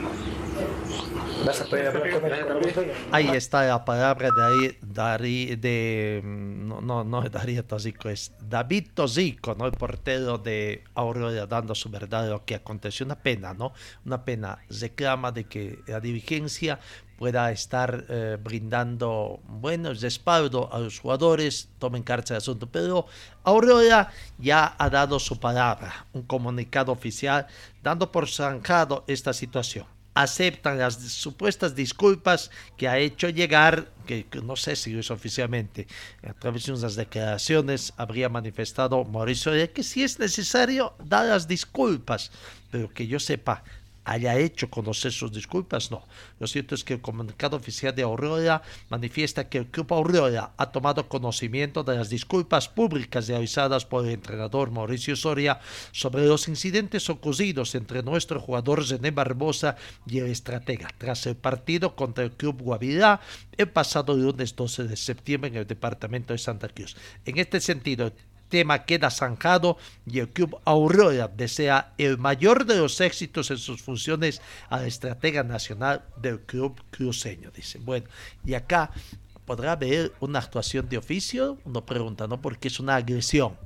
Ahí está la palabra de, Darí, de no, no, no Darío Tosico, es David Tosico, ¿no? el portero de Aurora, dando su verdad de lo que aconteció. Una pena, ¿no? Una pena. Reclama de que la dirigencia pueda estar eh, brindando buenos respaldo a los jugadores, tomen carta de asunto. Pero Aurora ya ha dado su palabra, un comunicado oficial dando por zanjado esta situación aceptan las supuestas disculpas que ha hecho llegar, que, no sé si es oficialmente, a través de unas declaraciones habría manifestado Mauricio que si es necesario dar las disculpas, pero que yo sepa, haya hecho conocer sus disculpas, no. Lo cierto es que el comunicado oficial de Aurora manifiesta que el Club Aurora ha tomado conocimiento de las disculpas públicas realizadas por el entrenador Mauricio Soria sobre los incidentes ocurridos entre nuestro jugador René Barbosa y el estratega tras el partido contra el Club Guavirá el pasado lunes 12 de septiembre en el departamento de Santa Cruz. En este sentido, tema queda zanjado y el club Aurora desea el mayor de los éxitos en sus funciones a la estratega nacional del club cruceño. Dice, bueno, y acá podrá haber una actuación de oficio, uno pregunta, ¿no? Porque es una agresión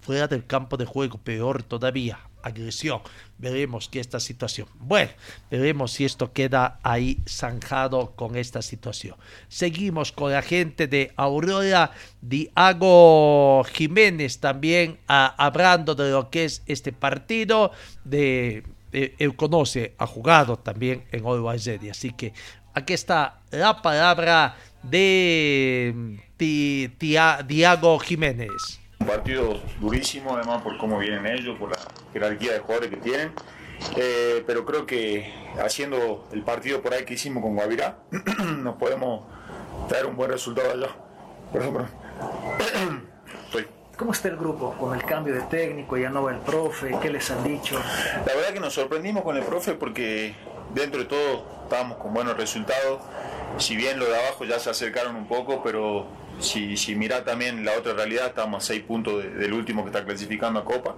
fuera del campo de juego, peor todavía agresión. Veremos que esta situación. Bueno, veremos si esto queda ahí zanjado con esta situación. Seguimos con la gente de Aurora Diago Jiménez también hablando de lo que es este partido. De, él conoce, ha jugado también en Olvaizedi. Así que aquí está la palabra de Diago Jiménez. Un partido durísimo, además por cómo vienen ellos, por la jerarquía de jugadores que tienen. Eh, pero creo que haciendo el partido por ahí que hicimos con Guavirá, *clears throat* nos podemos traer un buen resultado allá. Por ejemplo, *clears throat* ¿Cómo está el grupo con el cambio de técnico? Ya no va el profe, ¿qué les han dicho? La verdad que nos sorprendimos con el profe porque dentro de todo estábamos con buenos resultados. Si bien lo de abajo ya se acercaron un poco, pero si, si mira también la otra realidad, estamos a seis puntos del último que está clasificando a Copa.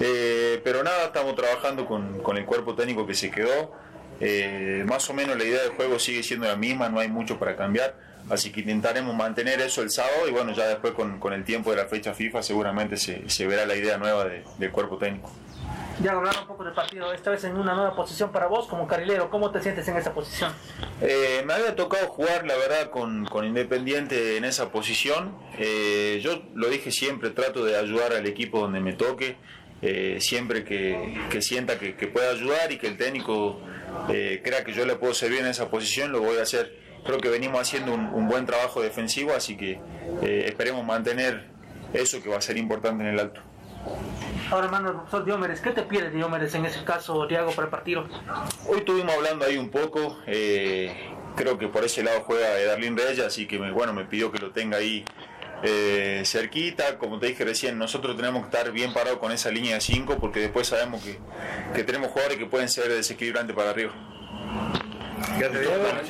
Eh, pero nada, estamos trabajando con, el cuerpo técnico que se quedó. Eh, más o menos la idea del juego sigue siendo la misma, no hay mucho para cambiar. Así que intentaremos mantener eso el sábado y bueno, ya después con, el tiempo de la fecha FIFA seguramente se, verá la idea nueva de, del cuerpo técnico. Ya hablar un poco del partido, esta vez en una nueva posición para vos como carrilero, ¿cómo te sientes en esa posición? Eh, me había tocado jugar, la verdad, con, Independiente en esa posición. Eh, yo lo dije siempre, trato de ayudar al equipo donde me toque, eh, siempre que, que sienta que, pueda ayudar y que el técnico crea que yo le puedo servir en esa posición, lo voy a hacer. Creo que venimos haciendo un buen trabajo defensivo, así que esperemos mantener eso que va a ser importante en el alto. Ahora, hermano, el profesor Diomedes, ¿qué te pide Diomedes en ese caso, Diego, para el partido? Hoy estuvimos hablando ahí un poco. Eh, creo que por ese lado juega Darlín Reyes, así que me, bueno, me pidió que lo tenga ahí eh, cerquita. Como te dije recién, nosotros tenemos que estar bien parados con esa línea de 5 porque después sabemos que, que tenemos jugadores que pueden ser desequilibrantes para arriba.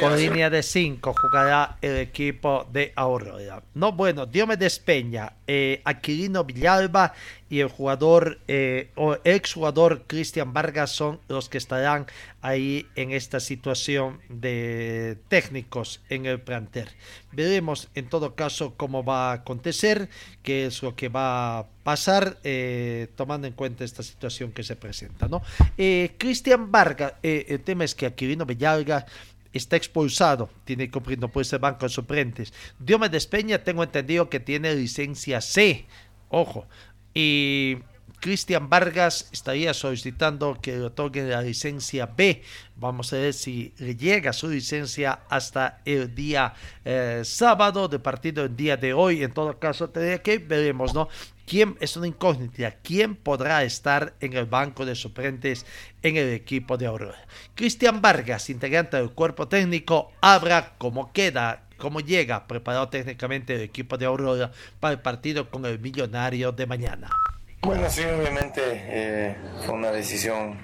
Con línea de 5 jugará el equipo de Aurora. No, bueno, Diomedes Peña, eh, Aquilino Villalba y el jugador eh, o ex jugador Cristian Vargas son los que estarán ahí en esta situación de técnicos en el planter. Veremos en todo caso cómo va a acontecer, qué es lo que va a pasar, eh, tomando en cuenta esta situación que se presenta. ¿no? Eh, Cristian Vargas, el tema es que Aquilino Villalba está expulsado, tiene que cumplir, no puede ser banco de suplentes. Diomedes Peña, tengo entendido que tiene licencia C. Ojo, y Cristian Vargas estaría solicitando que le otorguen la licencia B. Vamos a ver si llega su licencia hasta el día eh, sábado de partido el día de hoy. En todo caso, tendría que veremos, ¿no? ¿Quién es una incógnita? ¿Quién podrá estar en el banco de suplentes en el equipo de Aurora? Cristian Vargas, integrante del cuerpo técnico, habla cómo queda, cómo llega preparado técnicamente el equipo de Aurora para el partido con el Millonario de mañana. Bueno, sí, obviamente eh, fue una decisión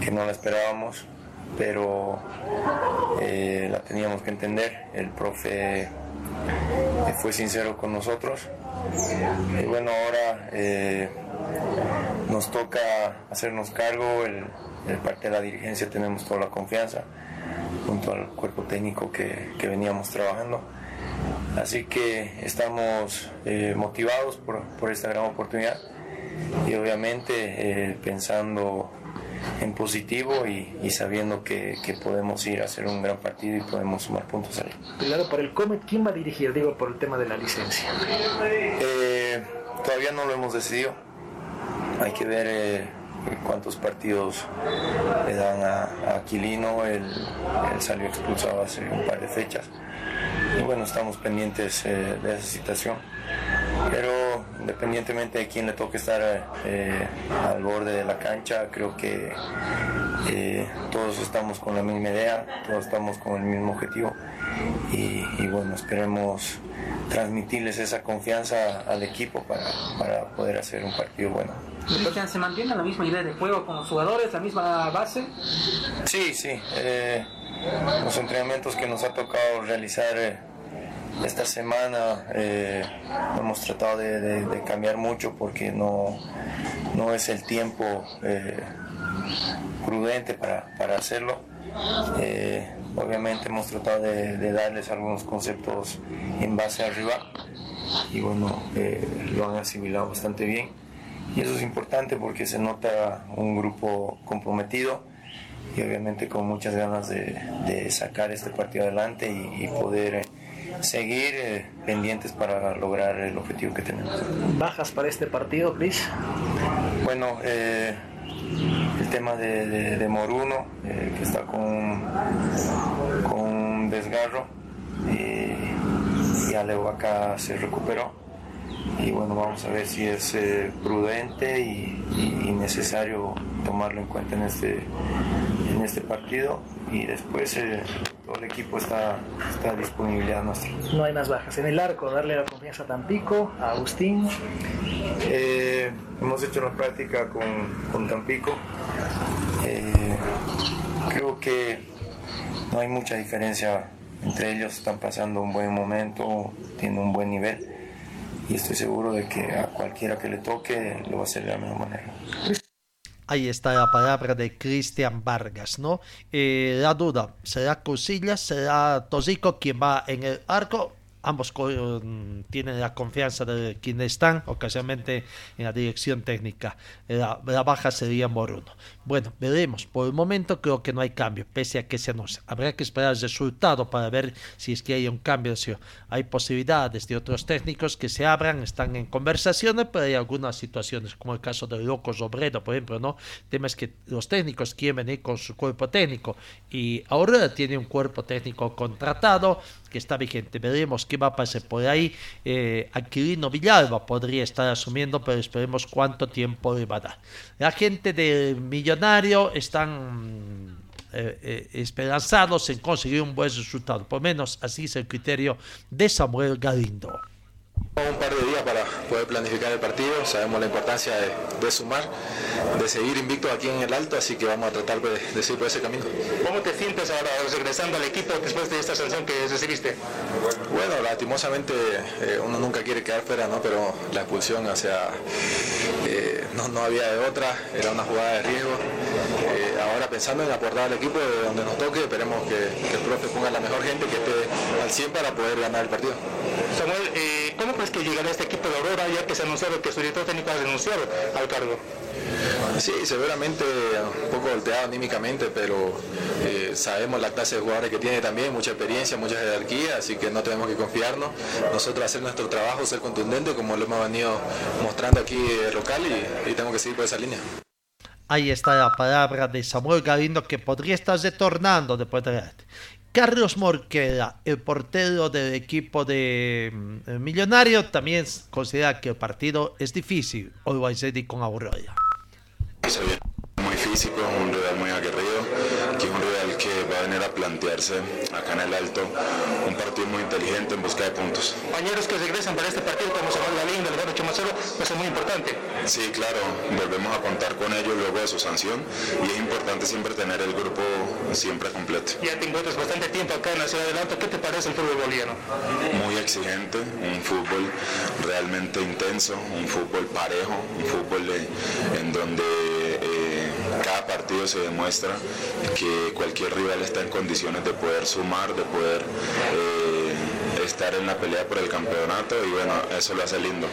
que no la esperábamos, pero eh, la teníamos que entender. El profe fue sincero con nosotros. Y bueno, ahora nos toca hacernos cargo, el, parte de la dirigencia tenemos toda la confianza junto al cuerpo técnico que, veníamos trabajando. Así que estamos motivados por, por esta gran oportunidad y obviamente eh, pensando en positivo y, sabiendo que, podemos ir a hacer un gran partido y podemos sumar puntos ahí. Claro, para el Comet, ¿quién va a dirigir? Digo, por el tema de la licencia. Eh, todavía no lo hemos decidido. Hay que ver eh, cuántos partidos le dan a, Aquilino. Él, salió expulsado hace un par de fechas. Y bueno, estamos pendientes de esa situación pero independientemente de quién le toque estar eh, al borde de la cancha, creo que eh, todos estamos con la misma idea, todos estamos con el mismo objetivo y, bueno, esperemos transmitirles esa confianza al equipo para, poder hacer un partido bueno. ¿Se mantiene la misma idea de juego con los jugadores, la misma base? Sí, sí. Eh, los entrenamientos que nos ha tocado realizar esta semana eh, hemos tratado de, cambiar mucho porque no, no es el tiempo eh, prudente para, hacerlo. Eh, obviamente hemos tratado de, darles algunos conceptos en base arriba y bueno, lo han asimilado bastante bien. Y eso es importante porque se nota un grupo comprometido y obviamente con muchas ganas de, sacar este partido adelante y poder seguir eh, pendientes para lograr el objetivo que tenemos. ¿Bajas para este partido, Chris? Bueno, eh, el tema de, Moruno, eh, que está con, con un desgarro, y Alejo acá se recuperó. Y bueno, vamos a ver si es prudente y, necesario tomarlo en cuenta en este, en este partido y después eh, todo el equipo está, está a disponibilidad nuestra. No hay más bajas. En el arco, darle la confianza a Tampico, a Agustín. Eh, hemos hecho la práctica con, con Tampico. Eh, creo que no hay mucha diferencia entre ellos. Están pasando un buen momento, tienen un buen nivel. Y estoy seguro de que a cualquiera que le toque lo va a hacer de la mejor manera. Ahí está la palabra de Cristian Vargas, ¿no? Eh, la duda, ¿será Cosillas, será Tosico quien va en el arco? Ambos tienen la confianza de quienes están ocasionalmente en la dirección técnica. La, baja sería Moruno. Bueno, veremos. Por el momento creo que no hay cambio, pese a que se nos habrá que esperar el resultado para ver si es que hay un cambio. Si hay posibilidades de otros técnicos que se abran, están en conversaciones, pero hay algunas situaciones, como el caso de Locos Obredo, por ejemplo, ¿no? El tema es que los técnicos quieren venir con su cuerpo técnico y ahora tiene un cuerpo técnico contratado que está vigente. Veremos qué va a pasar por ahí. Eh, Aquilino Villalba podría estar asumiendo, pero esperemos cuánto tiempo le va a dar. La gente del Millonario están eh, eh, esperanzados en conseguir un buen resultado. Por menos así es el criterio de Samuel Galindo. Un par de días para poder planificar el partido, sabemos la importancia de, sumar, de seguir invicto aquí en el alto, así que vamos a tratar de, de seguir por ese camino. ¿Cómo te sientes ahora regresando al equipo después de esta sanción que recibiste? Bueno, lastimosamente eh, uno nunca quiere quedar fuera, ¿no? pero la expulsión hacia, eh, no, no, había de otra, era una jugada de riesgo. Eh, ahora pensando en aportar al equipo de donde nos toque, esperemos que, que, el profe ponga la mejor gente que esté al 100 para poder ganar el partido. Samuel, ¿cómo crees que llegará este equipo de Aurora ya que se anunció que su director técnico ha renunciado al cargo? Sí, seguramente un poco volteado anímicamente, pero eh, sabemos la clase de jugadores que tiene también, mucha experiencia, mucha jerarquía, así que no tenemos que confiarnos. Nosotros hacer nuestro trabajo, ser contundente, como lo hemos venido mostrando aquí local y, y tengo que seguir por esa línea. Ahí está la palabra de Samuel Galindo que podría estar retornando después de Carlos Morqueda, el portero del equipo de mm, Millonario, también considera que el partido es difícil. Hoy va a con Aurora. Muy físico, un muy aguerrido, que es un rival que va a venir a plantearse acá en el Alto un partido muy inteligente en busca de puntos. Compañeros que regresan para este partido, como se la línea del 8 0, va a ser muy importante. Sí, claro, volvemos a contar con ellos luego de su sanción y es importante siempre tener el grupo siempre completo. Ya te encuentras bastante tiempo acá en la ciudad del Alto, ¿qué te parece el fútbol boliviano? Muy exigente, un fútbol realmente intenso, un fútbol parejo, un fútbol en donde... Eh, cada partido se demuestra que cualquier rival está en condiciones de poder sumar, de poder eh, estar en la pelea por el campeonato y bueno, eso lo hace lindo.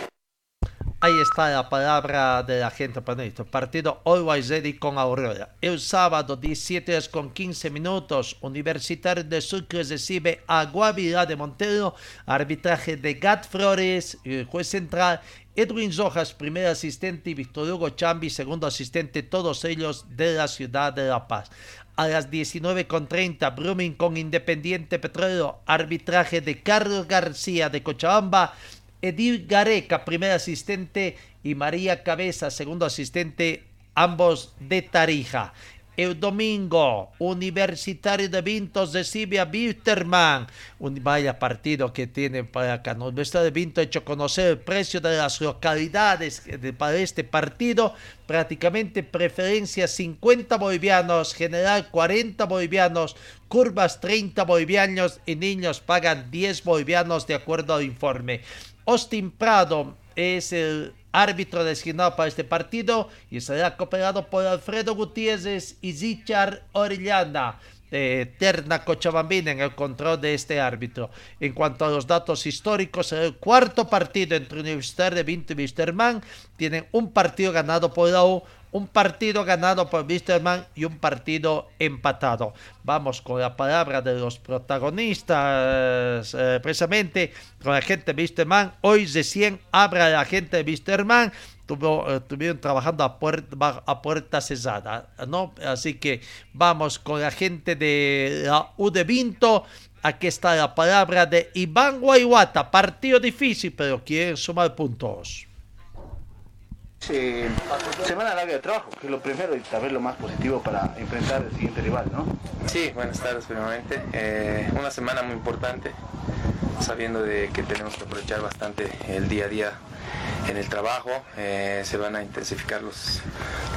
Ahí está la palabra de la gente esto. Partido Always Ready con Aurora. El sábado, 17 horas con 15 minutos, Universitario de Sucre recibe a Guavirá de Montero. Arbitraje de Gat Flores, juez central. Edwin Rojas, primer asistente, y Víctor Hugo Chambi, segundo asistente, todos ellos de la ciudad de La Paz. A las 19.30, Brumming con Independiente Petrolero, arbitraje de Carlos García de Cochabamba, Edil Gareca, primer asistente, y María Cabeza, segundo asistente, ambos de Tarija. El domingo, Universitario de Vintos recibe a Wilterman. Un vaya partido que tiene para acá. Universitario de Vinto ha hecho conocer el precio de las localidades para este partido. Prácticamente preferencia 50 bolivianos, general 40 bolivianos, curvas 30 bolivianos y niños pagan 10 bolivianos de acuerdo al informe. Austin Prado es el árbitro designado para este partido y será cooperado por Alfredo Gutiérrez y Richard Orellana de Eterna Cochabambina en el control de este árbitro. En cuanto a los datos históricos, el cuarto partido entre Universidad de Vinto y Wisterman tienen un partido ganado por la U, un partido ganado por Wisterman y un partido empatado. Vamos con la palabra de los protagonistas, eh, precisamente con la gente de Wisterman. Hoy recién habla la gente de Wisterman. Eh, estuvieron trabajando a puerta, a puerta cerrada, ¿no? Así que vamos con la gente de la U de Vinto. Aquí está la palabra de Iván Guayuata. Partido difícil, pero quieren sumar puntos. Eh, semana larga de trabajo, que es lo primero y tal lo más positivo para enfrentar el siguiente rival, ¿no? Sí, buenas tardes primeramente. Eh, una semana muy importante, sabiendo de que tenemos que aprovechar bastante el día a día en el trabajo. Eh, se van a intensificar los,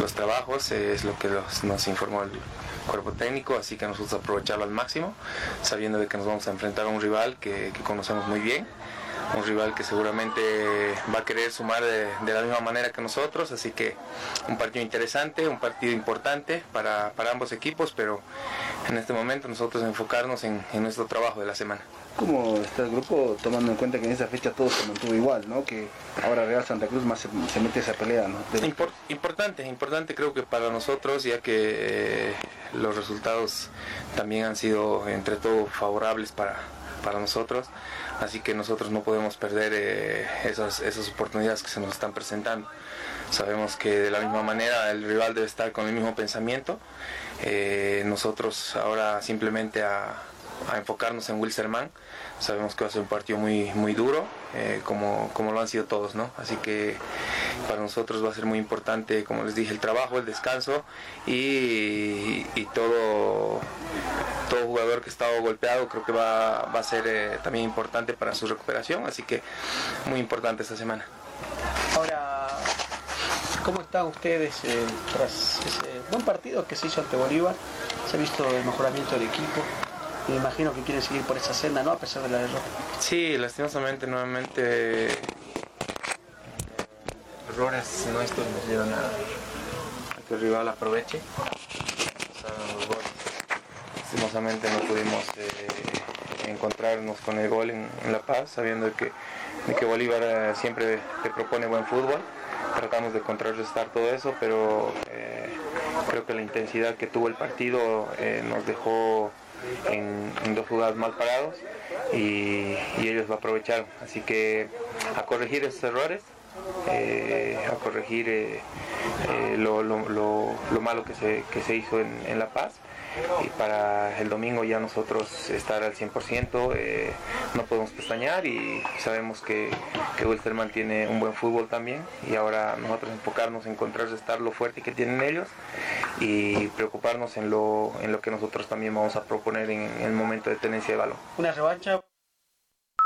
los trabajos, es lo que nos informó el cuerpo técnico, así que nosotros aprovecharlo al máximo, sabiendo de que nos vamos a enfrentar a un rival que conocemos muy bien un rival que seguramente va a querer sumar de, la misma manera que nosotros, así que un partido interesante, un partido importante para, ambos equipos, pero en este momento nosotros enfocarnos en, nuestro trabajo de la semana. ¿Cómo está el grupo tomando en cuenta que en esa fecha todo se mantuvo igual, ¿no? que ahora Real Santa Cruz más se, mete esa pelea? ¿no? importante, importante creo que para nosotros, ya que eh, los resultados también han sido entre todo favorables para, para nosotros así que nosotros no podemos perder eh, esas, esas oportunidades que se nos están presentando. Sabemos que de la misma manera el rival debe estar con el mismo pensamiento. Eh, nosotros ahora simplemente a, enfocarnos en Wilserman. Sabemos que va a ser un partido muy, muy duro, eh, como, como lo han sido todos, ¿no? Así que para nosotros va a ser muy importante, como les dije, el trabajo, el descanso y todo todo jugador que ha estado golpeado creo que va, a ser eh, también importante para su recuperación, así que muy importante esta semana. Ahora, ¿cómo están ustedes eh, tras ese buen partido que se hizo ante Bolívar? Se ha visto el mejoramiento del equipo. Me imagino que quieren seguir por esa senda, ¿no? A pesar de la derrota. Sí, lastimosamente nuevamente errores nuestros nos llevan a, que el rival aproveche lastimosamente no pudimos eh, encontrarnos con el gol en, La Paz, sabiendo que, que Bolívar eh, siempre te propone buen fútbol. Tratamos de contrarrestar todo eso, pero eh, creo que la intensidad que tuvo el partido nos dejó en, dos jugadas mal parados y, ellos lo aprovecharon. Así que a corregir esos errores, a corregir lo, malo que se, hizo en, en La Paz y para el domingo ya nosotros estar al 100%, eh, no podemos pestañear y sabemos que, que Wilstermann tiene un buen fútbol también y ahora nosotros enfocarnos en contrarrestar lo fuerte que tienen ellos y preocuparnos en lo, en lo que nosotros también vamos a proponer en, en el momento de tenencia de balón. Una revancha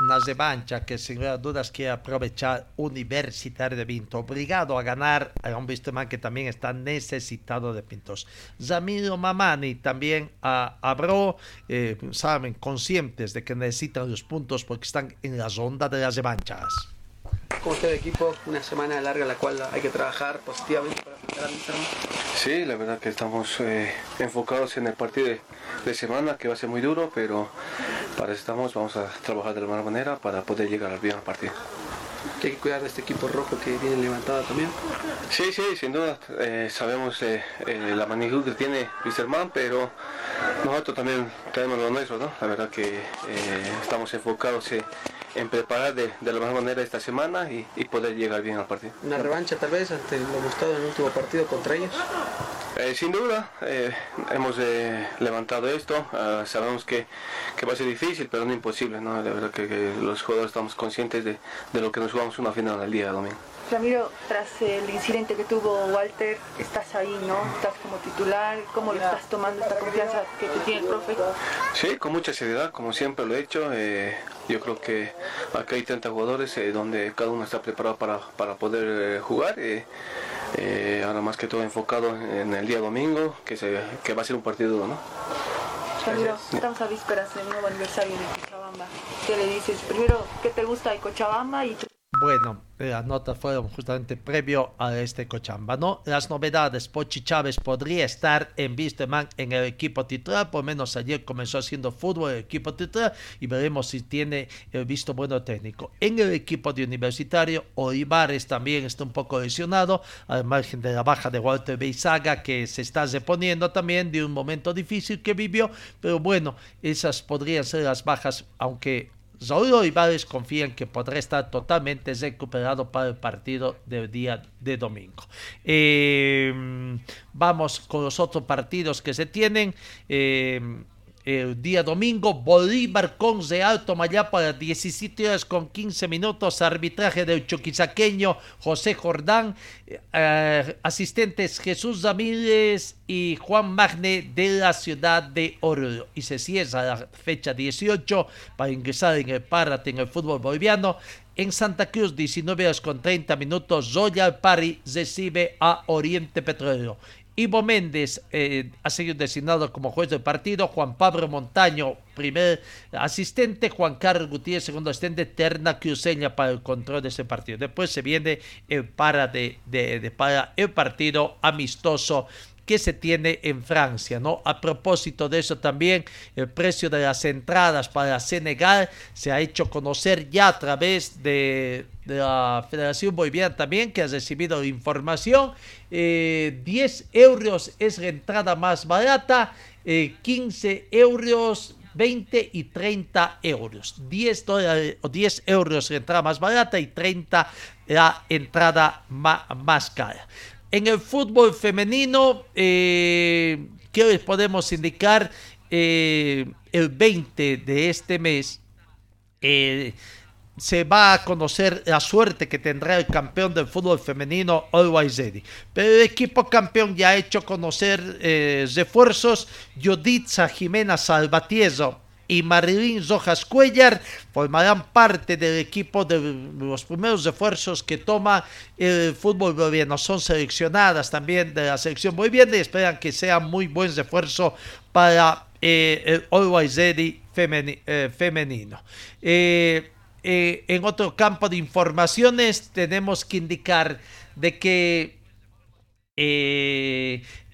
una revancha que sin dudas quiere aprovechar Universitario de Pinto, obligado a ganar a un Wisterman que también está necesitado de pintos. Zamiro Mamani también a Abro, eh, saben, conscientes de que necesitan los puntos porque están en la ronda de las revanchas. ¿Cómo está el equipo? Una semana larga en la cual hay que trabajar positivamente para enfrentar a Mister Sí, la verdad que estamos eh, enfocados en el partido de, de, semana que va a ser muy duro, pero para eso estamos, vamos a trabajar de la mejor manera para poder llegar al bien al partido. ¿Hay que cuidar de este equipo rojo que viene levantado también? Sí, sí, sin duda. Eh, sabemos eh, eh, la magnitud que tiene Wisterman, pero nosotros también tenemos lo nuestro, ¿no? La verdad que estamos enfocados en preparar de, de, la mejor manera esta semana y, y, poder llegar bien al partido. ¿Una revancha tal vez ante lo mostrado en el último partido contra ellos? Eh, sin duda, eh, hemos eh, levantado esto, uh, sabemos que, que, va a ser difícil, pero no imposible, ¿no? La verdad que, que los jugadores estamos conscientes de, de, lo que nos jugamos una final el día de domingo. Ramiro, tras el incidente que tuvo Walter, estás ahí, ¿no? Estás como titular, ¿cómo lo estás tomando esta confianza que te tiene el profe? Sí, con mucha seriedad, como siempre lo he hecho. Eh, yo creo que acá hay 30 jugadores eh, donde cada uno está preparado para, para poder eh, jugar. ahora más que todo enfocado en el día domingo, que, se, que va a ser un partido duro, ¿no? Ramiro, estamos a vísperas del nuevo aniversario de Cochabamba. ¿Qué le dices? Primero, ¿qué te gusta de Cochabamba? y bueno, las notas fueron justamente previo a este Cochamba, ¿no? Las novedades, Pochi Chávez podría estar en Wisterman en el equipo titular, por menos ayer comenzó haciendo fútbol el equipo titular y veremos si tiene el visto bueno técnico. En el equipo de Universitario, Olivares también está un poco lesionado, al margen de la baja de Walter Beizaga, que se está reponiendo también de un momento difícil que vivió, pero bueno, esas podrían ser las bajas, aunque Raúl Olivares confían que podrá estar totalmente recuperado para el partido del día de domingo. Eh, vamos con los otros partidos que se tienen. Eh, el día domingo, Bolívar con Real Tomayá para 17 horas con 15 minutos, arbitraje del choquisaqueño José Jordán, eh, asistentes Jesús Ramírez y Juan Magne de la ciudad de Oruro. Y se cierra la fecha 18 para ingresar en el Párate en el fútbol boliviano. En Santa Cruz, 19 horas con 30 minutos, Royal Party recibe a Oriente Petrolero. Ivo Méndez eh, ha sido designado como juez del partido, Juan Pablo Montaño, primer asistente, Juan Carlos Gutiérrez, segundo asistente, Terna Cruceña para el control de ese partido. Después se viene el para, de, de, para el partido amistoso que se tiene en Francia, ¿no? A propósito de eso también, el precio de las entradas para Senegal se ha hecho conocer ya a través de, de la Federación Boliviana también, que ha recibido información. Eh, 10 euros es la entrada más barata, eh, 15 euros 20 y 30 euros. 10, dólares, 10 euros la entrada más barata y 30 la entrada más cara. En el fútbol femenino, eh, ¿qué les podemos indicar? Eh, el 20 de este mes eh, se va a conocer la suerte que tendrá el campeón del fútbol femenino, Always Ready. Pero el equipo campeón ya ha hecho conocer eh, refuerzos. Yoditza Jimena Salvatierra y Marilyn Rojas Cuellar formarán parte del equipo de los primeros refuerzos que toma el fútbol boliviano. Son seleccionadas también de la selección boliviana y esperan que sea muy buen refuerzo para eh, el Always Ready femeni eh, femenino. Eh, en otro campo de informaciones tenemos que indicar de que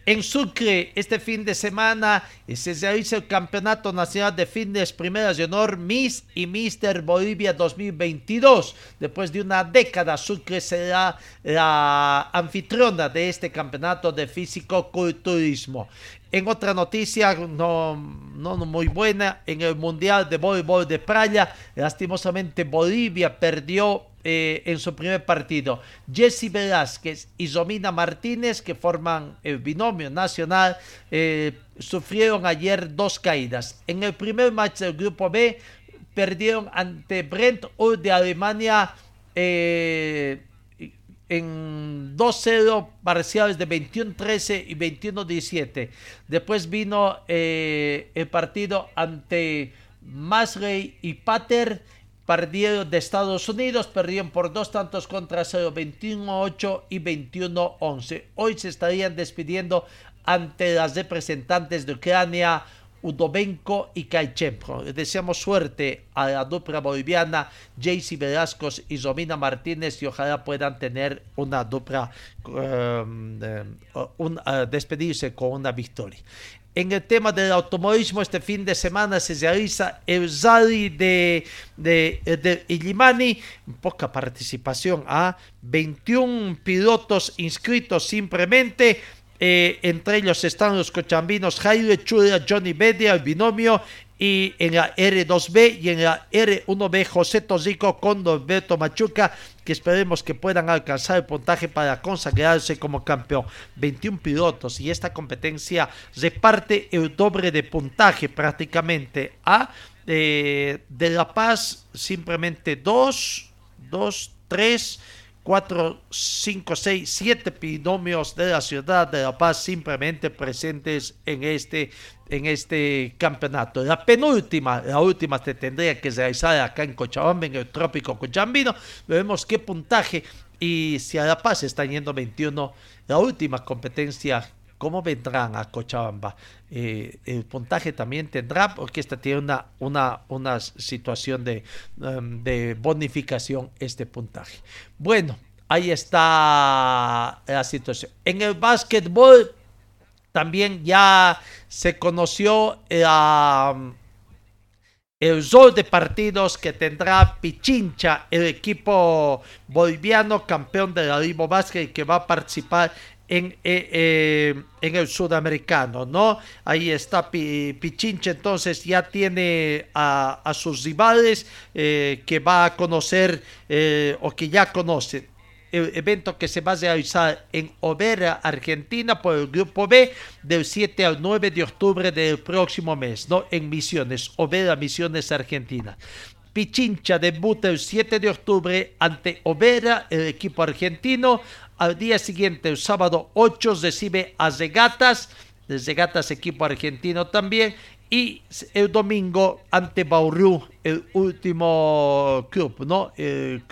en Sucre, este fin de semana se realiza el Campeonato Nacional de Fitness Primeras de Honor Miss y Mister Bolivia 2022. Después de una década, Sucre será la anfitriona de este campeonato de físico-culturismo. En otra noticia, no, no muy buena, en el Mundial de Voleibol de Playa, lastimosamente Bolivia perdió eh, en su primer partido. Jesse Velázquez y Zomina Martínez, que forman el binomio nacional, eh, sufrieron ayer dos caídas. En el primer match del grupo B, perdieron ante Brent Ur de Alemania. Eh, en 2-0 parciales de 21-13 y 21-17. Después vino el partido ante Masley y Pater, perdieron de Estados Unidos, perdieron por dos tantos contra 0, 21-8 y 21-11. Hoy se estarían despidiendo ante las representantes de Ucrania, Udovenko y Kaichepro. Deseamos suerte a la dupla boliviana, Jaycee Velasco y Romina Martínez y ojalá puedan tener una dupla, um, un, uh, despedirse con una victoria. En el tema del automovilismo, este fin de semana se realiza el Rally de, de, de Illimani. Poca participación a 21 pilotos inscritos simplemente. Eh, entre ellos están los cochambinos Jaime Chura, Johnny Bedia, el binomio, y en la R2B y en la R1B José Tosico con Norberto Machuca, que esperemos que puedan alcanzar el puntaje para consagrarse como campeón. 21 pilotos y esta competencia reparte el doble de puntaje prácticamente a eh, de La Paz simplemente 2, 2, 3, 4, 5, 6, 7 binomios de la ciudad de La Paz simplemente presentes en este, en este campeonato. La penúltima, la última se tendría que realizar acá en Cochabamba, en el trópico cochambino. Vemos qué puntaje y si a La Paz están yendo 21, la última competencia cómo vendrán a Cochabamba. Eh, el puntaje también tendrá, porque esta tiene una, una, una situación de, um, de bonificación, este puntaje. Bueno, ahí está la situación. En el básquetbol también ya se conoció el rol de partidos que tendrá Pichincha, el equipo boliviano campeón de la Libo Básquet que va a participar en, eh, eh, en, el sudamericano, ¿no? Ahí está Pichincha, entonces ya tiene a, sus rivales eh, que va a conocer o que ya conoce. El evento que se va a realizar en Overa, Argentina, por el grupo B, del 7 al 9 de octubre del próximo mes, ¿no? En Misiones, Overa, Misiones, Argentina. Pichincha debuta el 7 de octubre ante Overa, el equipo argentino. Al día siguiente, el sábado 8, recibe a Zegatas, Zegatas equipo argentino también, y el domingo ante Bauru, el último club, ¿no? El,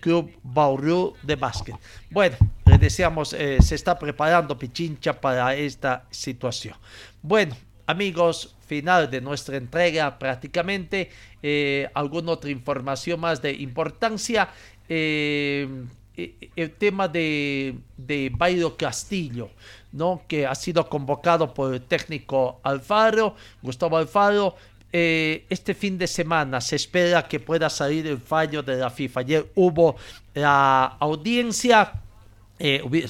club Bauru de básquet. Bueno, le deseamos, eh, se está preparando Pichincha para esta situación. Bueno, amigos, final de nuestra entrega prácticamente. Eh, alguna otra información más de importancia. Eh, eh, el tema de, de Castillo, ¿no? que ha sido convocado por el técnico Alfaro, Gustavo Alfaro. Este fin de semana se espera que pueda salir el fallo de la FIFA. Ayer hubo la audiencia,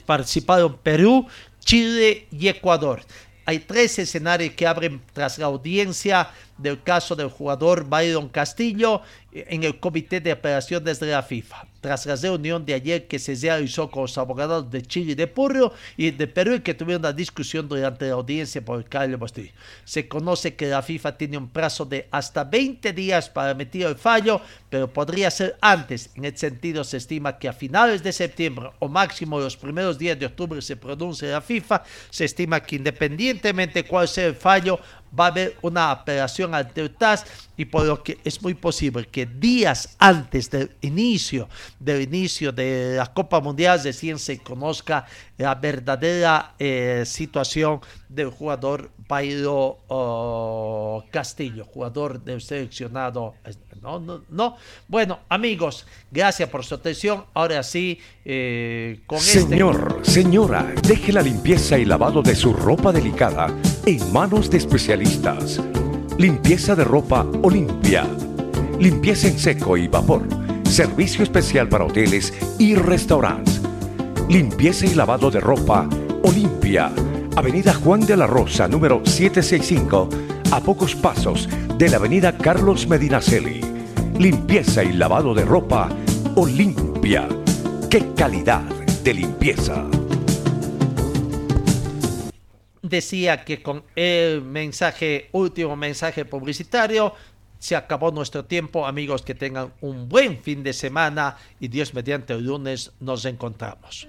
participaron Perú, Chile y Ecuador. Hay tres escenarios que abren tras la audiencia del caso del jugador Byron Castillo en el Comité de Operaciones de la FIFA tras la reunión de ayer que se realizó con los abogados de Chile y de Perú y de Perú y que tuvieron una discusión durante la audiencia por el Carlos Bostillo. Se conoce que la FIFA tiene un plazo de hasta 20 días para emitir el fallo, pero podría ser antes. En el sentido, se estima que a finales de septiembre o máximo los primeros días de octubre se pronuncie la FIFA. Se estima que independientemente cuál sea el fallo, va a haber una apelación ante y por lo que es muy posible que días antes del inicio del inicio de la Copa Mundial recién se conozca la verdadera eh, situación del jugador Pairo oh, Castillo, jugador del seleccionado. No, no, no. Bueno, amigos, gracias por su atención. Ahora sí, eh, con este Señor, señora, deje la limpieza y lavado de su ropa delicada en manos de especialistas. Limpieza de ropa Olimpia. Limpieza en seco y vapor. Servicio especial para hoteles y restaurantes. Limpieza y lavado de ropa Olimpia. Avenida Juan de la Rosa, número 765, a pocos pasos de la Avenida Carlos Medinaceli limpieza y lavado de ropa Olimpia. ¡Qué calidad de limpieza! Decía que con el mensaje, último mensaje publicitario, se acabó nuestro tiempo, amigos, que tengan un buen fin de semana y Dios mediante el lunes nos encontramos.